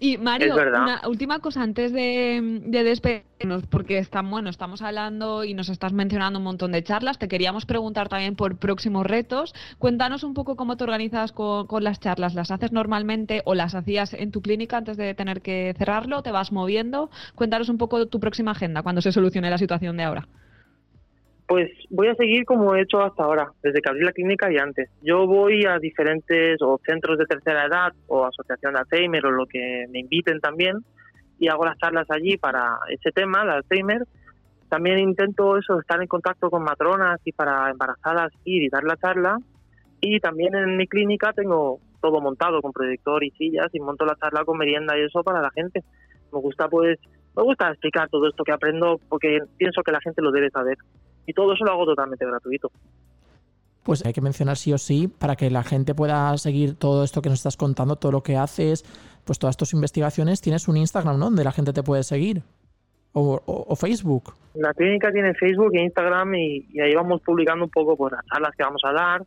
Y Mario, una última cosa antes de, despedirnos, porque están, bueno, estamos hablando y nos estás mencionando un montón de charlas. Te queríamos preguntar también por próximos retos. Cuéntanos un poco cómo te organizas con, con las charlas. ¿Las haces normalmente o las hacías en tu clínica antes de tener que cerrarlo? ¿Te vas moviendo? Cuéntanos un poco tu próxima agenda cuando se solucione la situación de ahora. Pues voy a seguir como he hecho hasta ahora, desde que abrí la clínica y antes. Yo voy a diferentes o centros de tercera edad o asociación de Alzheimer o lo que me inviten también y hago las charlas allí para ese tema, de Alzheimer. También intento eso, estar en contacto con matronas y para embarazadas ir y dar la charla. Y también en mi clínica tengo todo montado con proyector y sillas y monto la charla con merienda y eso para la gente. Me gusta pues, me gusta explicar todo esto que aprendo porque pienso que la gente lo debe saber y todo eso lo hago totalmente gratuito. Pues hay que mencionar sí o sí para que la gente pueda seguir todo esto que nos estás contando, todo lo que haces, pues todas tus investigaciones. Tienes un Instagram, ¿no? Donde la gente te puede seguir. O, Facebook. La clínica tiene Facebook e Instagram y, ahí vamos publicando un poco pues, las charlas que vamos a dar.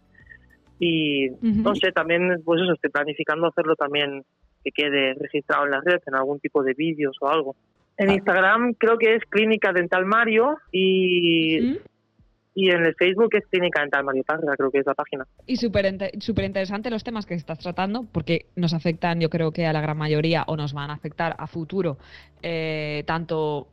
Y no sé, también, pues eso, estoy planificando hacerlo también que quede registrado en las redes, en algún tipo de vídeos o algo. En Instagram creo que es Clínica Dental Mario y, y en el Facebook es Clínica Dental Mario Parra, creo que es la página. Y súper super interesante los temas que estás tratando porque nos afectan yo creo que a la gran mayoría o nos van a afectar a futuro eh, tanto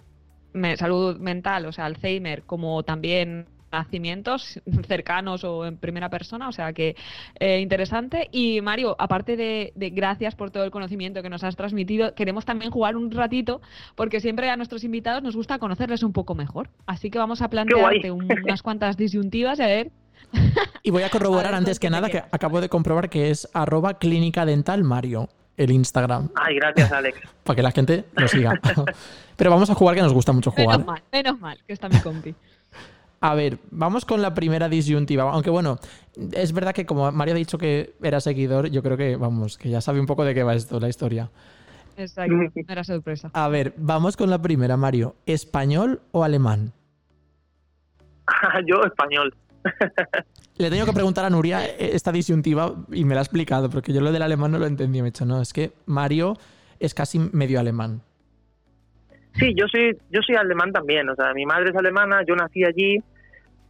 salud mental, o sea, Alzheimer, como también nacimientos cercanos o en primera persona, o sea que eh, interesante. Y Mario, aparte de, gracias por todo el conocimiento que nos has transmitido, queremos también jugar un ratito, porque siempre a nuestros invitados nos gusta conocerles un poco mejor. Así que vamos a plantearte unas cuantas disyuntivas a ver. Y voy a corroborar antes que nada que acabo de comprobar que es arroba clínica dental Mario el Instagram. Ay, gracias, Alex. Para que la gente lo siga. Pero vamos a jugar que nos gusta mucho jugar. Menos mal, menos mal que está mi compi. A ver, vamos con la primera disyuntiva. Aunque bueno, es verdad que como Mario ha dicho que era seguidor, yo creo que, vamos, que ya sabe un poco de qué va esto, la historia. Exacto, era sorpresa. A ver, vamos con la primera, Mario. ¿Español o alemán? yo, español. Le tengo que preguntar a Nuria esta disyuntiva y me la ha explicado, porque yo lo del alemán no lo entendí. Me he dicho, no, es que Mario es casi medio alemán. Sí, yo soy, yo soy alemán también. O sea, mi madre es alemana, yo nací allí,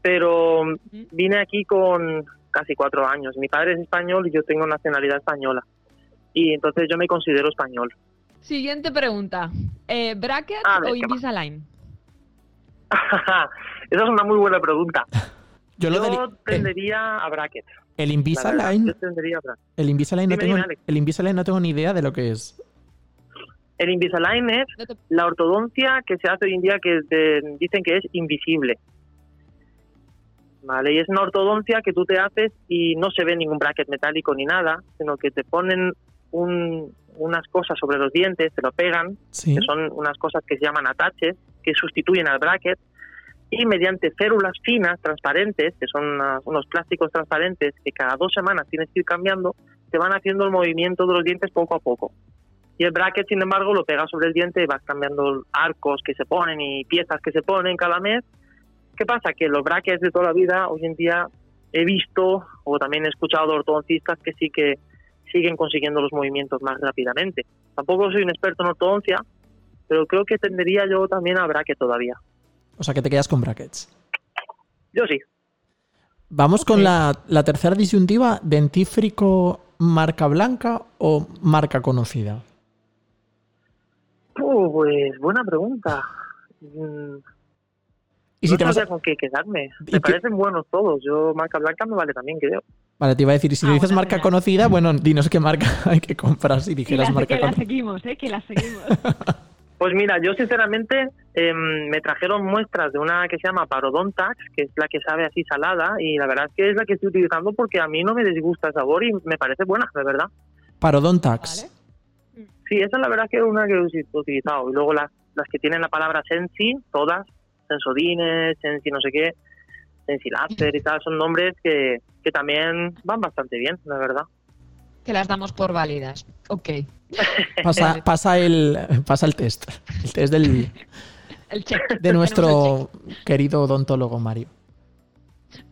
pero vine aquí con casi cuatro años. Mi padre es español y yo tengo nacionalidad española. Y entonces yo me considero español. Siguiente pregunta. Eh, ¿Bracket o Invisalign? Esa es una muy buena pregunta. Yo, lo tendería a bracket. El Invisalign. Yo tendería a bracket. El Invisalign, no tengo, el Invisalign no tengo ni idea de lo que es. El Invisalign es la ortodoncia que se hace hoy en día que dicen que es invisible. ¿Vale? Y es una ortodoncia que tú te haces y no se ve ningún bracket metálico ni nada, sino que te ponen unas cosas sobre los dientes, te lo pegan, que son unas cosas que se llaman ataches, que sustituyen al bracket, y mediante células finas, transparentes, que son unos plásticos transparentes que cada dos semanas tienes que ir cambiando, te van haciendo el movimiento de los dientes poco a poco. Y el bracket, sin embargo, lo pegas sobre el diente y vas cambiando arcos que se ponen y piezas que se ponen cada mes. ¿Qué pasa? Que los brackets de toda la vida, hoy en día he visto o también he escuchado ortodoncistas que sí que siguen consiguiendo los movimientos más rápidamente. Tampoco soy un experto en ortodoncia, pero creo que tendería yo también a bracket todavía. O sea, que te quedas con brackets. Yo sí. Vamos con la, la tercera disyuntiva, dentífrico marca blanca o marca conocida. Uh, pues buena pregunta. ¿Y si no te con qué quedarme. Me parecen buenos todos. Yo, marca blanca me vale también, creo. Vale, te iba a decir, y si ah, dices marca conocida, bueno, dinos qué marca hay que comprar si dijeras la, marca que la seguimos, ¿eh? Que la seguimos. pues mira, yo sinceramente em, me trajeron muestras de una que se llama Parodontax, que es la que sabe así salada, y la verdad es que es la que estoy utilizando porque a mí no me disgusta el sabor y me parece buena, de verdad. Parodontax. ¿Vale? Sí, esa es la verdad que es una que he utilizado. Y luego las, las que tienen la palabra Sensi, todas, Sensodines, Sensi no sé qué, Sensi Láser y tal, son nombres que, que también van bastante bien, la verdad. Que las damos por válidas. Ok. Pasa, pasa, el, pasa el test. El test del, el check. de nuestro querido odontólogo Mario.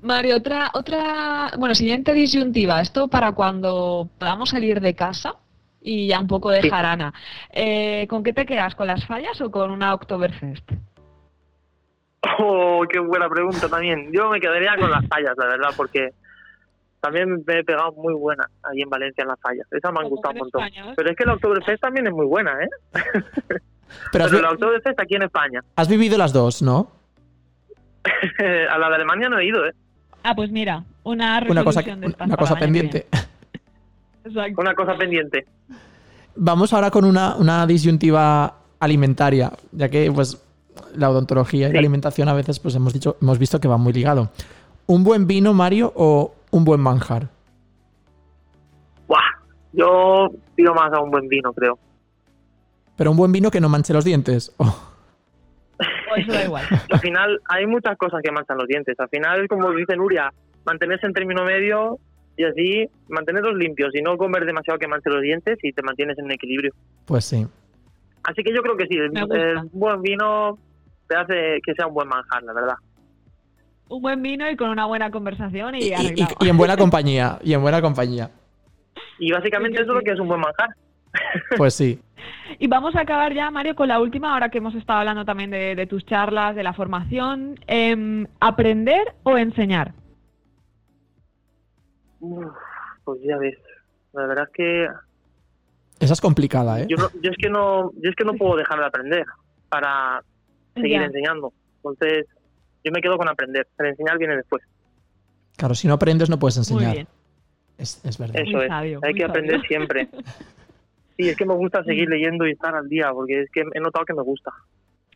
Mario, otra, otra, bueno, siguiente disyuntiva. Esto para cuando podamos salir de casa y ya un poco de jarana. Eh, ¿Con qué te quedas? ¿Con las fallas o con una Oktoberfest? Oh, qué buena pregunta también. Yo me quedaría con las fallas, la verdad, porque también me he pegado muy buena ahí en Valencia en las fallas. Esas me han gustado un montón. Pero es que la Oktoberfest también es muy buena, ¿eh? Pero, la Oktoberfest aquí en España. Has vivido las dos, ¿no? a la de Alemania no he ido, ¿eh? Ah, pues mira, una una cosa, una cosa pendiente. Una cosa pendiente. Vamos ahora con una, una disyuntiva alimentaria, ya que pues la odontología y la alimentación a veces pues hemos dicho hemos visto que va muy ligado. ¿Un buen vino, Mario, o un buen manjar? Buah, yo pido más a un buen vino, creo. Pero un buen vino que no manche los dientes. eso da igual. Al final hay muchas cosas que manchan los dientes. Al final, como dice Nuria, mantenerse en término medio y así mantenerlos limpios y no comer demasiado que manche los dientes y te mantienes en equilibrio. Pues sí. Así que yo creo que sí, el, buen vino te hace que sea un buen manjar, la verdad. Un buen vino y con una buena conversación y, y, en buena compañía, y en buena compañía. Y básicamente eso es lo que es un buen manjar. Pues sí. Y vamos a acabar ya, Mario, con la última, ahora que hemos estado hablando también de, tus charlas, de la formación. Em, ¿Aprender o enseñar? pues ya ves, la verdad es que... Esa es complicada, ¿eh? Yo, es que no, yo es que no puedo dejar de aprender para seguir enseñando. Entonces, yo me quedo con aprender. El enseñar viene después. Claro, si no aprendes no puedes enseñar. Es, verdad. Eso es. Hay que aprender siempre. Sí, es que me gusta seguir mm. leyendo y estar al día, porque es que he notado que me gusta.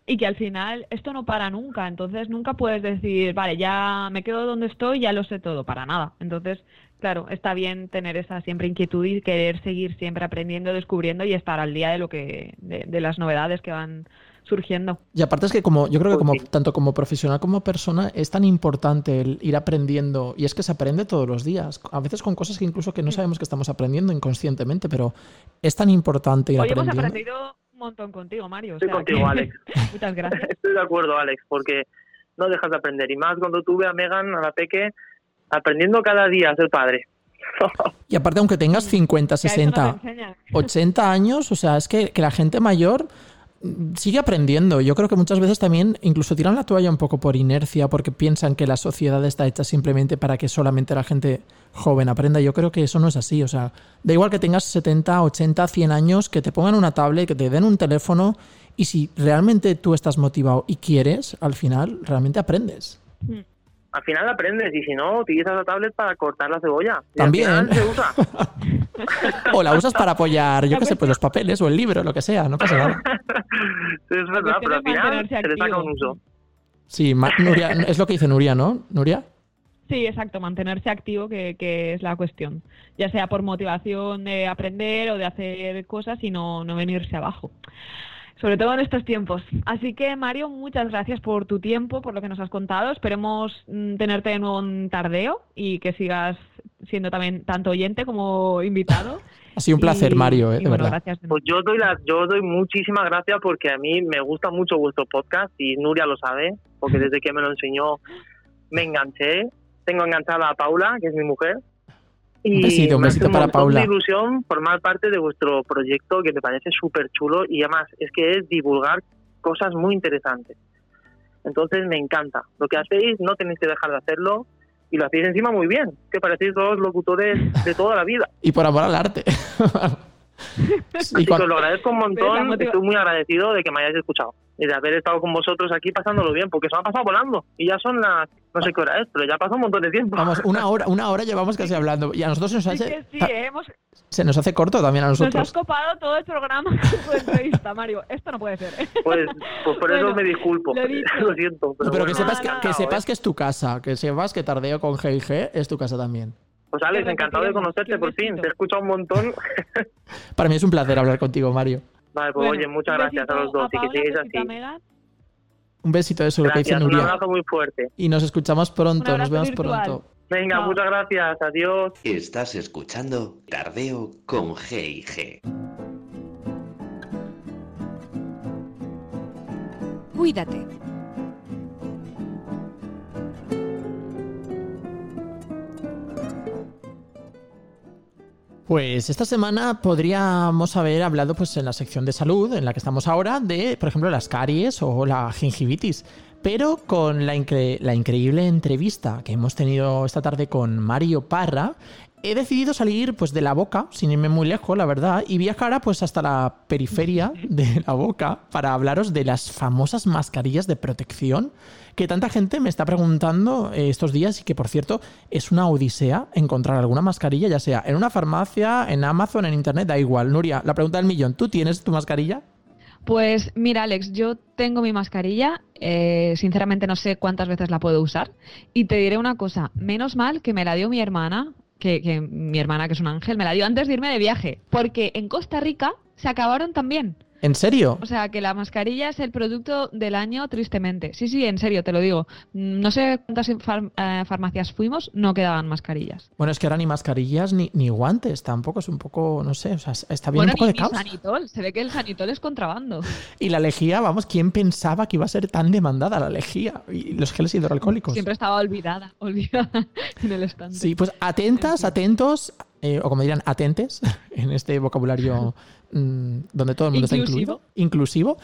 Y que al final esto no para nunca, entonces nunca puedes decir, vale, ya me quedo donde estoy, ya lo sé todo, para nada. Entonces, claro, está bien tener esa siempre inquietud y querer seguir siempre aprendiendo, descubriendo y estar al día de lo que, de las novedades que van surgiendo. Y aparte es que como yo creo que como tanto como profesional como persona es tan importante el ir aprendiendo y es que se aprende todos los días, a veces con cosas que incluso que no sabemos que estamos aprendiendo inconscientemente, pero es tan importante ir aprendiendo. hemos aprendido un montón contigo, Mario. Estoy contigo, Alex. Muchas gracias. Estoy de acuerdo, Alex, porque no dejas de aprender y más cuando tuve a Megan, a la Peque, aprendiendo cada día a ser padre. Y aparte, aunque tengas 50, 60, 80 años, o sea, es que, que la gente mayor sigue aprendiendo. Yo creo que muchas veces también incluso tiran la toalla un poco por inercia porque piensan que la sociedad está hecha simplemente para que solamente la gente joven aprenda. Yo creo que eso no es así. O sea, da igual que tengas 70, 80, 100 años, que te pongan una tablet, que te den un teléfono y si realmente tú estás motivado y quieres, al final realmente aprendes. Mm al final aprendes y si no, utilizas la tablet para cortar la cebolla. También. Se usa. o la usas para apoyar, yo qué sé, pues los papeles o el libro, lo que sea, no pasa nada. es verdad, pero al final se le saca un uso. Sí, Nuria, es lo que dice Nuria, ¿no? Nuria. Sí, exacto, mantenerse activo, que, que, es la cuestión. Ya sea por motivación de aprender o de hacer cosas y no, no venirse abajo sobre todo en estos tiempos. Así que, Mario, muchas gracias por tu tiempo, por lo que nos has contado. Esperemos mm, tenerte de nuevo en tardeo y que sigas siendo también tanto oyente como invitado. Ha sido un placer, Mario, ¿eh? de verdad. Gracias. Pues yo doy, la, yo doy muchísimas gracias porque a mí me gusta mucho vuestro podcast y Nuria lo sabe, porque desde que me lo enseñó me enganché. Tengo enganchada a Paula, que es mi mujer, un besito, un besito para Paula. Es ilusión formar parte de vuestro proyecto que me parece súper chulo y además es que es divulgar cosas muy interesantes. Entonces me encanta. Lo que hacéis no tenéis que dejar de hacerlo y lo hacéis encima muy bien, que parecéis dos locutores de toda la vida. y por amor al arte. Así que os lo agradezco un montón, estoy muy agradecido de que me hayáis escuchado y de haber estado con vosotros aquí pasándolo bien, porque se me ha pasado volando y ya son las, no sé qué hora es, pero ya pasó un montón de tiempo. Vamos, una hora, una hora llevamos casi hablando y a nosotros se nos hace... Sí, ¿eh? Se nos hace corto también a nosotros. Nos has copado todo el programa con tu entrevista, Mario. Esto no puede ser. Pues, pues por eso me disculpo. Lo, siento. Pero, que, sepas, que, sepas que es tu casa, que sepas que Tardeo con GIG es tu casa también. Pues Alex, encantado de conocerte por fin. Te he escuchado un montón. Para mí es un placer hablar contigo, Mario. Vale, pues oye, muchas gracias a los dos y que sigáis así. Un besito de eso, lo que dice Nuria. Un abrazo muy fuerte. Y nos escuchamos pronto, nos vemos pronto. Venga, muchas gracias, adiós. Estás escuchando Tardeo con G&G. Cuídate. Pues esta semana podríamos haber hablado pues en la sección de salud en la que estamos ahora de, por ejemplo, las caries o la gingivitis. Pero con la, increíble entrevista que hemos tenido esta tarde con Mario Parra, he decidido salir pues de la boca, sin irme muy lejos, la verdad, y viajar pues hasta la periferia de la boca para hablaros de las famosas mascarillas de protección que tanta gente me está preguntando eh, estos días y que por cierto es una odisea encontrar alguna mascarilla, ya sea en una farmacia, en Amazon, en internet, da igual. Nuria, la pregunta del millón, ¿tú tienes tu mascarilla? Pues mira, Alex, yo tengo mi mascarilla, eh, sinceramente no sé cuántas veces la puedo usar y te diré una cosa, menos mal que me la dio mi hermana que, mi hermana, que es un ángel, me la dio antes de irme de viaje, porque en Costa Rica se acabaron también. ¿En serio? O sea, que la mascarilla es el producto del año, tristemente. Sí, sí, en serio, te lo digo. No sé cuántas eh, farmacias fuimos, no quedaban mascarillas. Bueno, es que ahora ni mascarillas ni, ni guantes tampoco, es un poco, no sé, o sea, está bien un poco de caos. sanitol, se ve que el sanitol es contrabando. Y la lejía, vamos, ¿quién pensaba que iba a ser tan demandada la lejía? Y los geles hidroalcohólicos. Siempre estaba olvidada, olvidada en el estante. Sí, pues atentas, atentos, eh, o como dirían, atentes, en este vocabulario Mm, donde todo el mundo está incluido, inclusivo.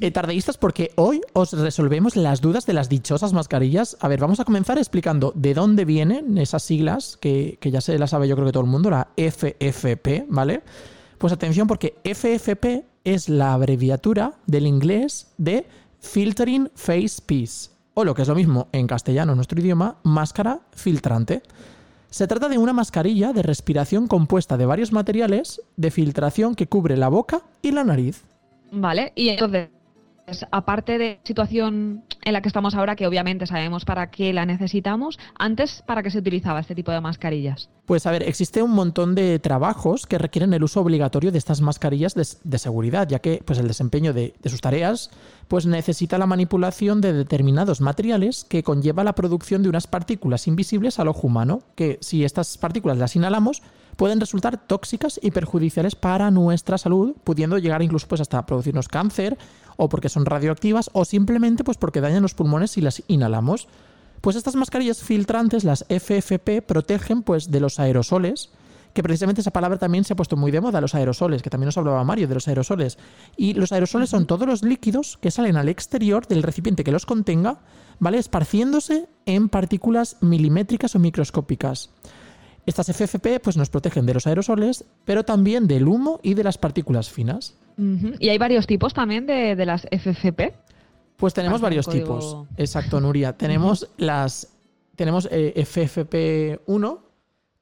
Eh, tardeístas, porque hoy os resolvemos las dudas de las dichosas mascarillas. A ver, vamos a comenzar explicando de dónde vienen esas siglas, que, ya se las sabe yo creo que todo el mundo, la FFP, ¿vale? Pues atención, porque FFP es la abreviatura del inglés de Filtering Face Piece, o lo que es lo mismo en castellano, nuestro idioma, máscara filtrante. Se trata de una mascarilla de respiración compuesta de varios materiales de filtración que cubre la boca y la nariz. Vale, y entonces aparte de la situación en la que estamos ahora, que obviamente sabemos para qué la necesitamos, antes, ¿para qué se utilizaba este tipo de mascarillas? Pues a ver, existe un montón de trabajos que requieren el uso obligatorio de estas mascarillas de, seguridad, ya que pues, el desempeño de, de, sus tareas pues, necesita la manipulación de determinados materiales que conlleva la producción de unas partículas invisibles al ojo humano, que si estas partículas las inhalamos, pueden resultar tóxicas y perjudiciales para nuestra salud, pudiendo llegar incluso pues, hasta producirnos cáncer o porque son radioactivas o simplemente pues porque dañan los pulmones si las inhalamos. Pues estas mascarillas filtrantes, las FFP, protegen pues de los aerosoles, que precisamente esa palabra también se ha puesto muy de moda, los aerosoles, que también nos hablaba Mario de los aerosoles. Y los aerosoles son todos los líquidos que salen al exterior del recipiente que los contenga, ¿vale? Esparciéndose en partículas milimétricas o microscópicas. Estas FFP pues, nos protegen de los aerosoles, pero también del humo y de las partículas finas. ¿Y hay varios tipos también de, las FFP? Pues tenemos varios tipos. Exacto, Nuria. Tenemos las. Tenemos eh, FFP1,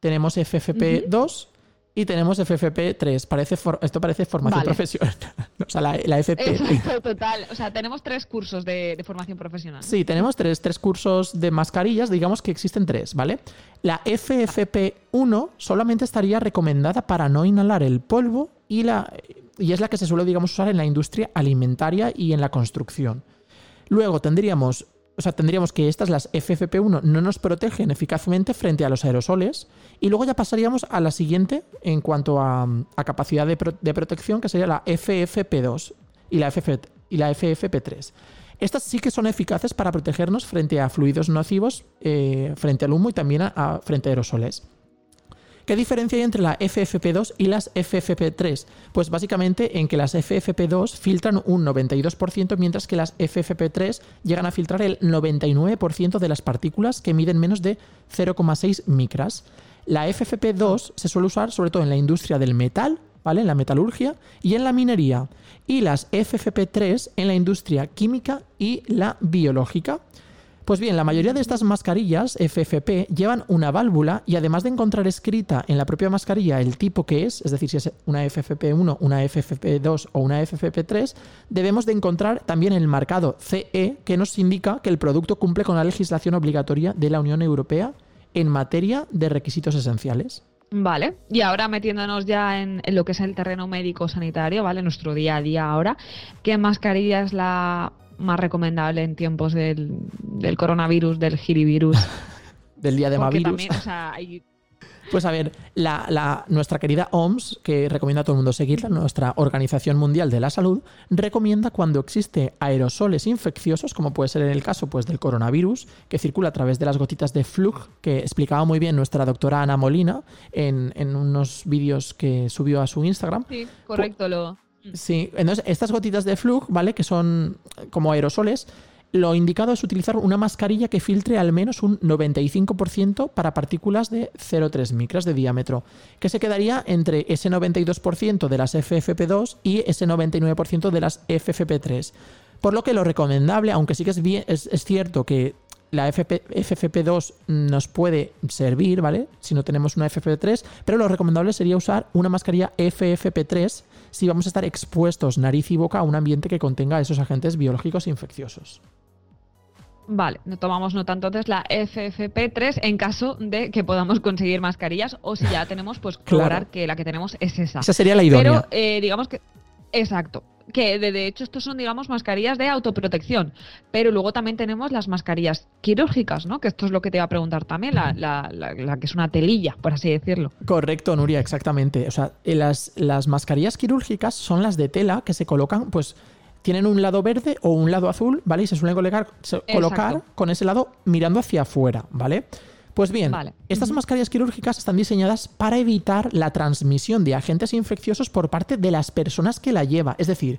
tenemos FFP2 y tenemos FFP3. Parece esto parece formación profesional. o sea, la, FP. total. O sea, tenemos tres cursos de, formación profesional. Sí, tenemos tres, tres, cursos de mascarillas. Digamos que existen tres, ¿vale? La FFP1 solamente estaría recomendada para no inhalar el polvo y, la, y es la que se suele, digamos, usar en la industria alimentaria y en la construcción. Luego tendríamos o sea, tendríamos que estas, las FFP1, no nos protegen eficazmente frente a los aerosoles. Y luego ya pasaríamos a la siguiente en cuanto a, capacidad de, protección, que sería la FFP2 y la, y la FFP3. Estas sí que son eficaces para protegernos frente a fluidos nocivos, eh, frente al humo y también frente a aerosoles. ¿Qué diferencia hay entre la FFP2 y las FFP3? Pues básicamente en que las FFP2 filtran un 92%, mientras que las FFP3 llegan a filtrar el 99% de las partículas que miden menos de 0,6 micras. La FFP2 se suele usar sobre todo en la industria del metal, ¿vale? En la metalurgia y en la minería. Y las FFP3 en la industria química y la biológica. Pues bien, la mayoría de estas mascarillas FFP llevan una válvula y además de encontrar escrita en la propia mascarilla el tipo que es, es decir, si es una FFP1, una FFP2 o una FFP3, debemos de encontrar también el marcado CE que nos indica que el producto cumple con la legislación obligatoria de la Unión Europea en materia de requisitos esenciales. Vale, y ahora metiéndonos ya en, lo que es el terreno médico sanitario, ¿vale? Nuestro día a día ahora, ¿qué mascarilla es la más recomendable en tiempos del, del coronavirus, del girivirus. del día de Mavirus. También, o sea, hay Pues a ver, la, nuestra querida OMS, que recomienda a todo el mundo seguirla, nuestra Organización Mundial de la Salud, recomienda cuando existe aerosoles infecciosos, como puede ser en el caso pues, del coronavirus, que circula a través de las gotitas de flug, que explicaba muy bien nuestra doctora Ana Molina en, en unos vídeos que subió a su Instagram. Sí, correcto, lo... Sí, entonces estas gotitas de flug, ¿vale? Que son como aerosoles, lo indicado es utilizar una mascarilla que filtre al menos un 95% para partículas de 0,3 micras de diámetro, que se quedaría entre ese 92% de las FFP2 y ese 99% de las FFP3. Por lo que lo recomendable, aunque sí que es, bien, es, cierto que la FFP2 nos puede servir, ¿vale? Si no tenemos una FFP3, pero lo recomendable sería usar una mascarilla FFP3 si vamos a estar expuestos nariz y boca a un ambiente que contenga esos agentes biológicos infecciosos. Vale, tomamos nota entonces la FFP3 en caso de que podamos conseguir mascarillas o si ya tenemos, pues corroborar que la que tenemos es esa. Esa sería la idónea. Pero eh, digamos que, exacto, que de, hecho estos son, digamos, mascarillas de autoprotección, pero luego también tenemos las mascarillas quirúrgicas, ¿no? Que esto es lo que te iba a preguntar también, la, la, que es una telilla, por así decirlo. Correcto, Nuria, exactamente. O sea, eh, las, las mascarillas quirúrgicas son las de tela que se colocan, pues tienen un lado verde o un lado azul, ¿vale? Y se suelen colocar, colocar con ese lado mirando hacia afuera, ¿vale? Pues bien, estas mascarillas quirúrgicas están diseñadas para evitar la transmisión de agentes infecciosos por parte de las personas que la lleva. Es decir,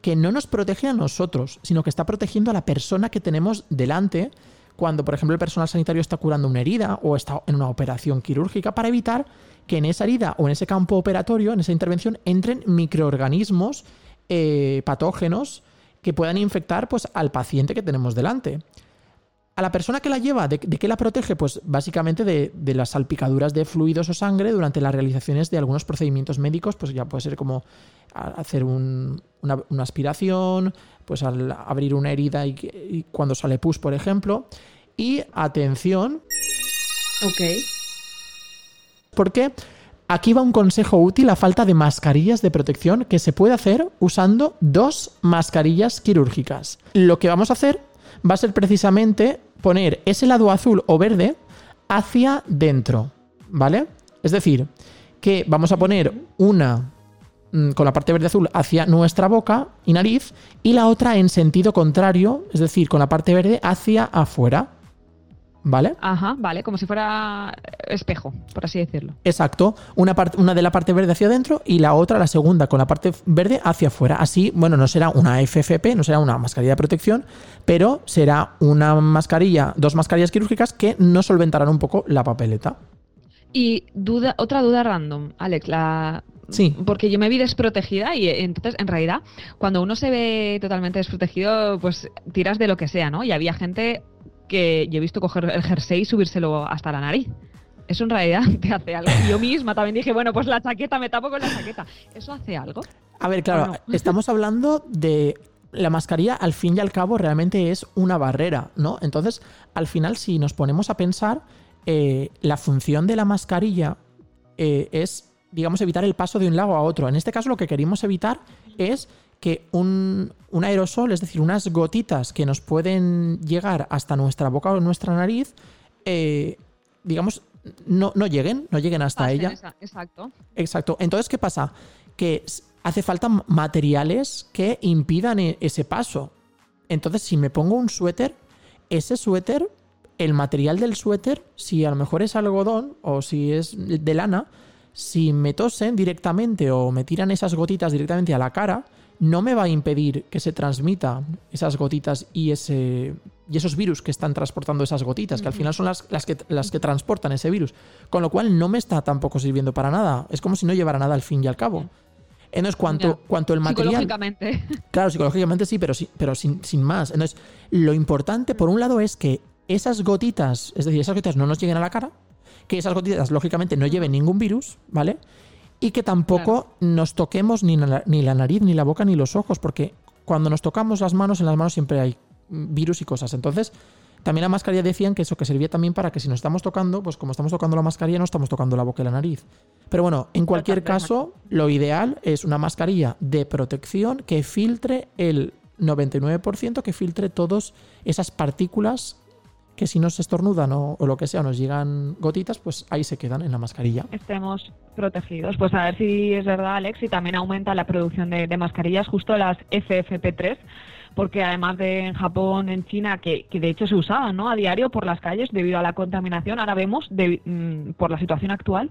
que no nos protege a nosotros, sino que está protegiendo a la persona que tenemos delante cuando, por ejemplo, el personal sanitario está curando una herida o está en una operación quirúrgica para evitar que en esa herida o en ese campo operatorio, en esa intervención, entren microorganismos eh, patógenos que puedan infectar pues, al paciente que tenemos delante. A la persona que la lleva, ¿de, qué la protege? Pues básicamente de, las salpicaduras de fluidos o sangre durante las realizaciones de algunos procedimientos médicos, pues ya puede ser como hacer una, aspiración, pues al abrir una herida y, y, cuando sale pus, por ejemplo. Y atención. Ok. ¿Por qué? Aquí va un consejo útil a falta de mascarillas de protección que se puede hacer usando dos mascarillas quirúrgicas. Lo que vamos a hacer va a ser precisamente poner ese lado azul o verde hacia dentro, ¿vale? Es decir, que vamos a poner una mm, con la parte verde azul hacia nuestra boca y nariz y la otra en sentido contrario, es decir, con la parte verde hacia afuera. ¿Vale? Ajá, vale, como si fuera espejo, por así decirlo. Exacto, una, parte, una de la parte verde hacia adentro y la otra, la segunda, con la parte verde hacia afuera. Así, bueno, no será una FFP, no será una mascarilla de protección, pero será una mascarilla, dos mascarillas quirúrgicas que no solventarán un poco la papeleta. Y duda, otra duda random, Alex, la... Sí. Porque yo me vi desprotegida y entonces, en realidad, cuando uno se ve totalmente desprotegido, pues tiras de lo que sea, ¿no? Y había gente que yo he visto coger el jersey y subírselo hasta la nariz. Eso en realidad te hace algo. Yo misma también dije, bueno, pues la chaqueta, me tapo con la chaqueta. ¿Eso hace algo? A ver, claro, estamos hablando de la mascarilla, al fin y al cabo, realmente es una barrera, ¿no? Entonces, al final, si nos ponemos a pensar, eh, la función de la mascarilla eh, es, digamos, evitar el paso de un lado a otro. En este caso, lo que queremos evitar es que un, aerosol, es decir, unas gotitas que nos pueden llegar hasta nuestra boca o nuestra nariz, eh, digamos, no, no, lleguen, no lleguen hasta ella. exacto. Exacto. Entonces, ¿qué pasa? Que hace falta materiales que impidan e, ese paso. Entonces, si me pongo un suéter, ese suéter, el material del suéter, si a lo mejor es algodón o si es de lana, si me tosen directamente o me tiran esas gotitas directamente a la cara, no me va a impedir que se transmita esas gotitas y, ese, y esos virus que están transportando esas gotitas, que al final son las, las, que, las que transportan ese virus. Con lo cual no me está tampoco sirviendo para nada. Es como si no llevara nada al fin y al cabo. Entonces, cuanto, cuanto el material. Psicológicamente. Claro, psicológicamente sí, pero, sí, pero sin, sin más. Entonces, lo importante, por un lado, es que esas gotitas, es decir, esas gotitas no nos lleguen a la cara, que esas gotitas, lógicamente, no lleven ningún virus, ¿vale? Y que tampoco nos toquemos ni la, ni la nariz, ni la boca, ni los ojos, porque cuando nos tocamos las manos, en las manos siempre hay virus y cosas. Entonces, también la mascarilla decían que eso que servía también para que si nos estamos tocando, pues como estamos tocando la mascarilla, no estamos tocando la boca y la nariz. Pero bueno, en cualquier caso, lo ideal es una mascarilla de protección que filtre el 99%, que filtre todas esas partículas que si nos estornudan o, lo que sea, nos llegan gotitas, pues ahí se quedan en la mascarilla. Estemos protegidos. Pues a ver si es verdad, Alex, y también aumenta la producción de, mascarillas, justo las FFP3 porque además de en Japón, en China, que, de hecho se usaban ¿no? a diario por las calles debido a la contaminación, ahora vemos, mm, por la situación actual,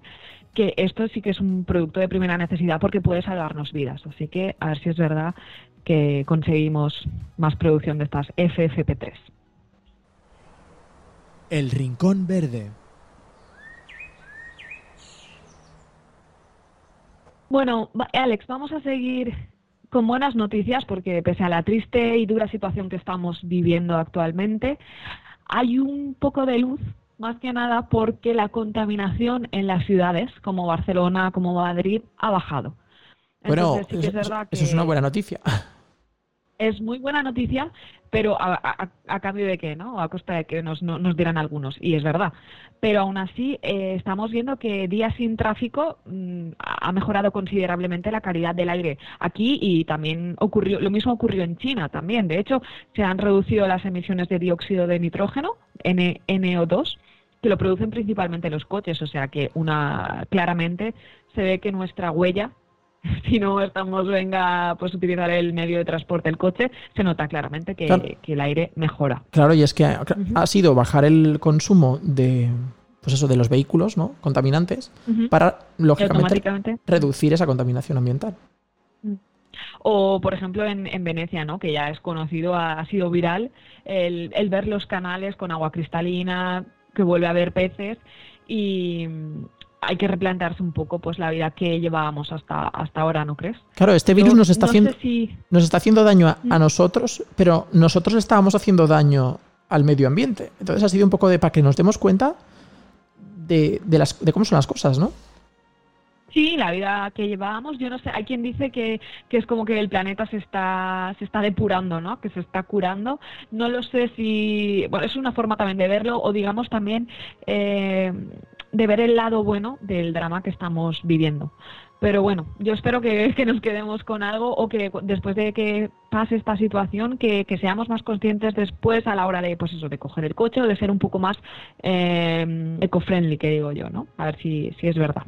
que esto sí que es un producto de primera necesidad porque puede salvarnos vidas. Así que a ver si es verdad que conseguimos más producción de estas FFP3. El Rincón Verde. Bueno, Alex, vamos a seguir con buenas noticias porque pese a la triste y dura situación que estamos viviendo actualmente, hay un poco de luz más que nada porque la contaminación en las ciudades como Barcelona, como Madrid, ha bajado. bueno, eso, es una buena noticia. Es muy buena noticia, pero a, cambio de qué, ¿no? A costa de que nos, nos dirán algunos, y es verdad. Pero aún así, eh, estamos viendo que días sin tráfico mm, ha mejorado considerablemente la calidad del aire aquí y también ocurrió, lo mismo ocurrió en China también. De hecho, se han reducido las emisiones de dióxido de nitrógeno, NO2, que lo producen principalmente los coches, o sea que una claramente se ve que nuestra huella si no estamos venga pues utilizar el medio de transporte el coche se nota claramente que, el aire mejora. Claro y es que ha, sido bajar el consumo de pues eso de los vehículos no contaminantes para lógicamente reducir esa contaminación ambiental. Mm. o, por ejemplo, en, Venecia, ¿no? que ya es conocido, ha, sido viral, el, el, ver los canales con agua cristalina, que vuelve a haber peces y hay que replantearse un poco pues la vida que llevábamos hasta, hasta ahora, ¿no crees? Claro, este virus nos, está haciendo, nos está haciendo daño a, mm. nosotros, pero nosotros estábamos haciendo daño al medio ambiente. Entonces ha sido un poco de para que nos demos cuenta de, de, las, de cómo son las cosas, ¿no? Sí, la vida que llevábamos, yo no sé, hay quien dice que, que, es como que el planeta se está, se está depurando, ¿no? Que se está curando. No lo sé si, bueno, es una forma también de verlo o digamos también eh, de ver el lado bueno del drama que estamos viviendo. Pero bueno, yo espero que, que, nos quedemos con algo o que después de que pase esta situación, que, que, seamos más conscientes después a la hora de, pues eso, de coger el coche o de ser un poco más eh, eco-friendly, que digo yo, ¿no? A ver si, si es verdad.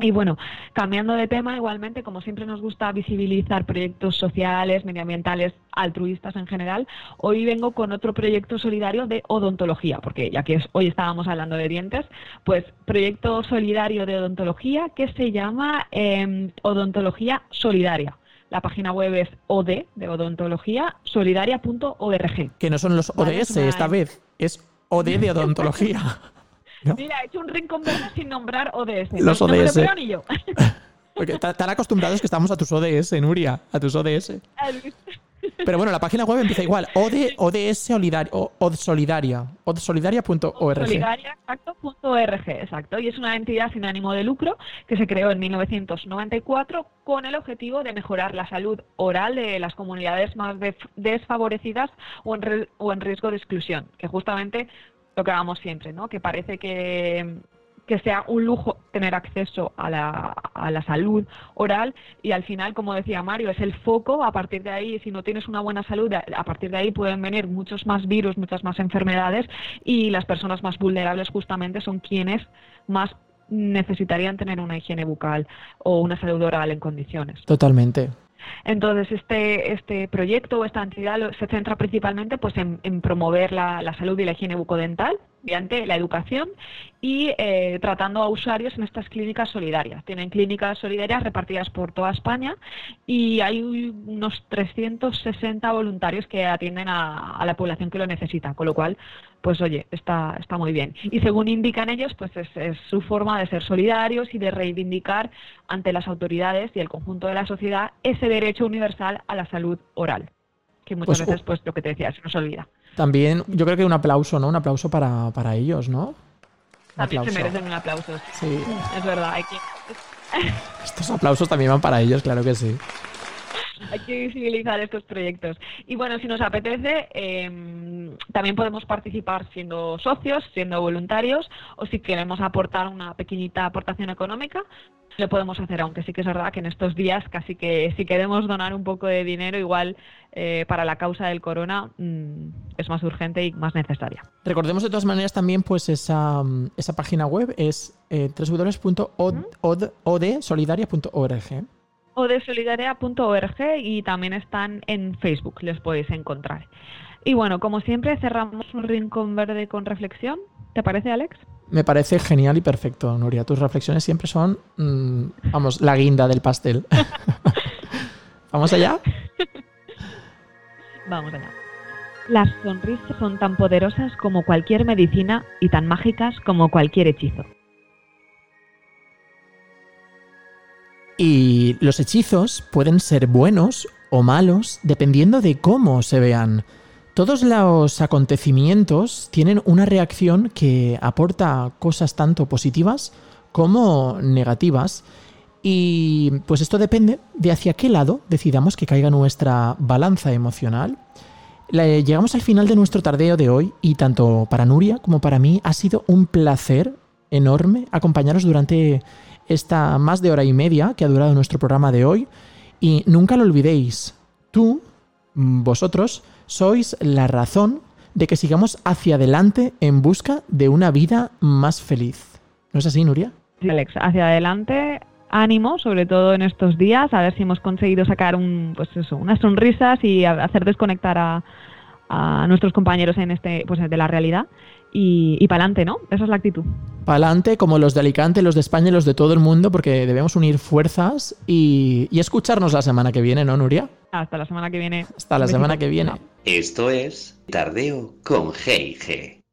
Y bueno, cambiando de tema, igualmente, como siempre nos gusta visibilizar proyectos sociales, medioambientales, altruistas en general, hoy vengo con otro proyecto solidario de odontología, porque ya que hoy estábamos hablando de dientes, pues proyecto solidario de odontología que se llama em, Odontología Solidaria. La página web es od de odontología solidaria.org. Que no son los ODS esta vez, es OD de odontología. Mira, he hecho un rincón verde sin nombrar ODS. Los ODS. No yo. Porque tan acostumbrados que estamos a tus ODS, Nuria, a tus ODS. Pero bueno, la página web empieza igual, ODS Solidaria, Solidaria, odsolidaria.org. Solidaria, exacto, .org, exacto. Y es una entidad sin ánimo de lucro que se creó en 1994 con el objetivo de mejorar la salud oral de las comunidades más desfavorecidas o en, o en riesgo de exclusión, que justamente lo que hagamos siempre, ¿no? Que parece que, sea un lujo tener acceso a la, a la salud oral y al final, como decía Mario, es el foco, a partir de ahí, si no tienes una buena salud, a partir de ahí pueden venir muchos más virus, muchas más enfermedades y las personas más vulnerables justamente son quienes más necesitarían tener una higiene bucal o una salud oral en condiciones. Totalmente. Entonces, este, este proyecto o esta entidad se centra principalmente pues, en, promover la, la, salud y la higiene bucodental mediante la educación y eh, tratando a usuarios en estas clínicas solidarias. Tienen clínicas solidarias repartidas por toda España y hay unos 360 voluntarios que atienden a, la población que lo necesita, con lo cual, pues oye, está, está muy bien. Y según indican ellos, pues es, es su forma de ser solidarios y de reivindicar ante las autoridades y el conjunto de la sociedad ese derecho universal a la salud oral, que muchas pues, veces, pues lo que te decía, se nos olvida. También, yo creo que un aplauso, ¿no? Un aplauso para, para ellos, ¿no? También se merecen un aplauso. Sí. Es verdad, hay que... Estos aplausos también van para ellos, claro que sí. Hay que visibilizar estos proyectos. Y bueno, si nos apetece, em, también podemos participar siendo socios, siendo voluntarios, o si queremos aportar una pequeñita aportación económica, lo podemos hacer, aunque sí que es verdad que en estos días casi que si queremos donar un poco de dinero, igual eh, para la causa del corona mm, es más urgente y más necesaria. Recordemos de todas maneras también pues esa, esa página web es eh, www.odsolidaria.org odesolidaria.org y también están en Facebook, les podéis encontrar. Y bueno, como siempre, cerramos un rincón verde con reflexión. ¿Te parece, Alex? Me parece genial y perfecto, Nuria. Tus reflexiones siempre son, mm, vamos, la guinda del pastel. ¿Vamos allá? Vamos allá. Las sonrisas son tan poderosas como cualquier medicina y tan mágicas como cualquier hechizo. Y los hechizos pueden ser buenos o malos dependiendo de cómo se vean. Todos los acontecimientos tienen una reacción que aporta cosas tanto positivas como negativas. Y pues esto depende de hacia qué lado decidamos que caiga nuestra balanza emocional. Llegamos al final de nuestro tardeo de hoy y tanto para Nuria como para mí ha sido un placer enorme acompañaros durante esta más de hora y media que ha durado nuestro programa de hoy. Y nunca lo olvidéis, tú, vosotros, sois la razón de que sigamos hacia adelante en busca de una vida más feliz. ¿No es así, Nuria? Sí, Alex, hacia adelante, ánimo, sobre todo en estos días, a ver si hemos conseguido sacar un, pues eso, unas sonrisas y hacer desconectar a, a nuestros compañeros en este, pues de la realidad y, y para adelante, ¿no? Esa es la actitud. Para adelante, como los de Alicante, los de España y los de todo el mundo, porque debemos unir fuerzas y, y escucharnos la semana que viene, ¿no, Nuria? Hasta la semana que viene. Hasta la semana que viene. Esto es Tardeo con G&G.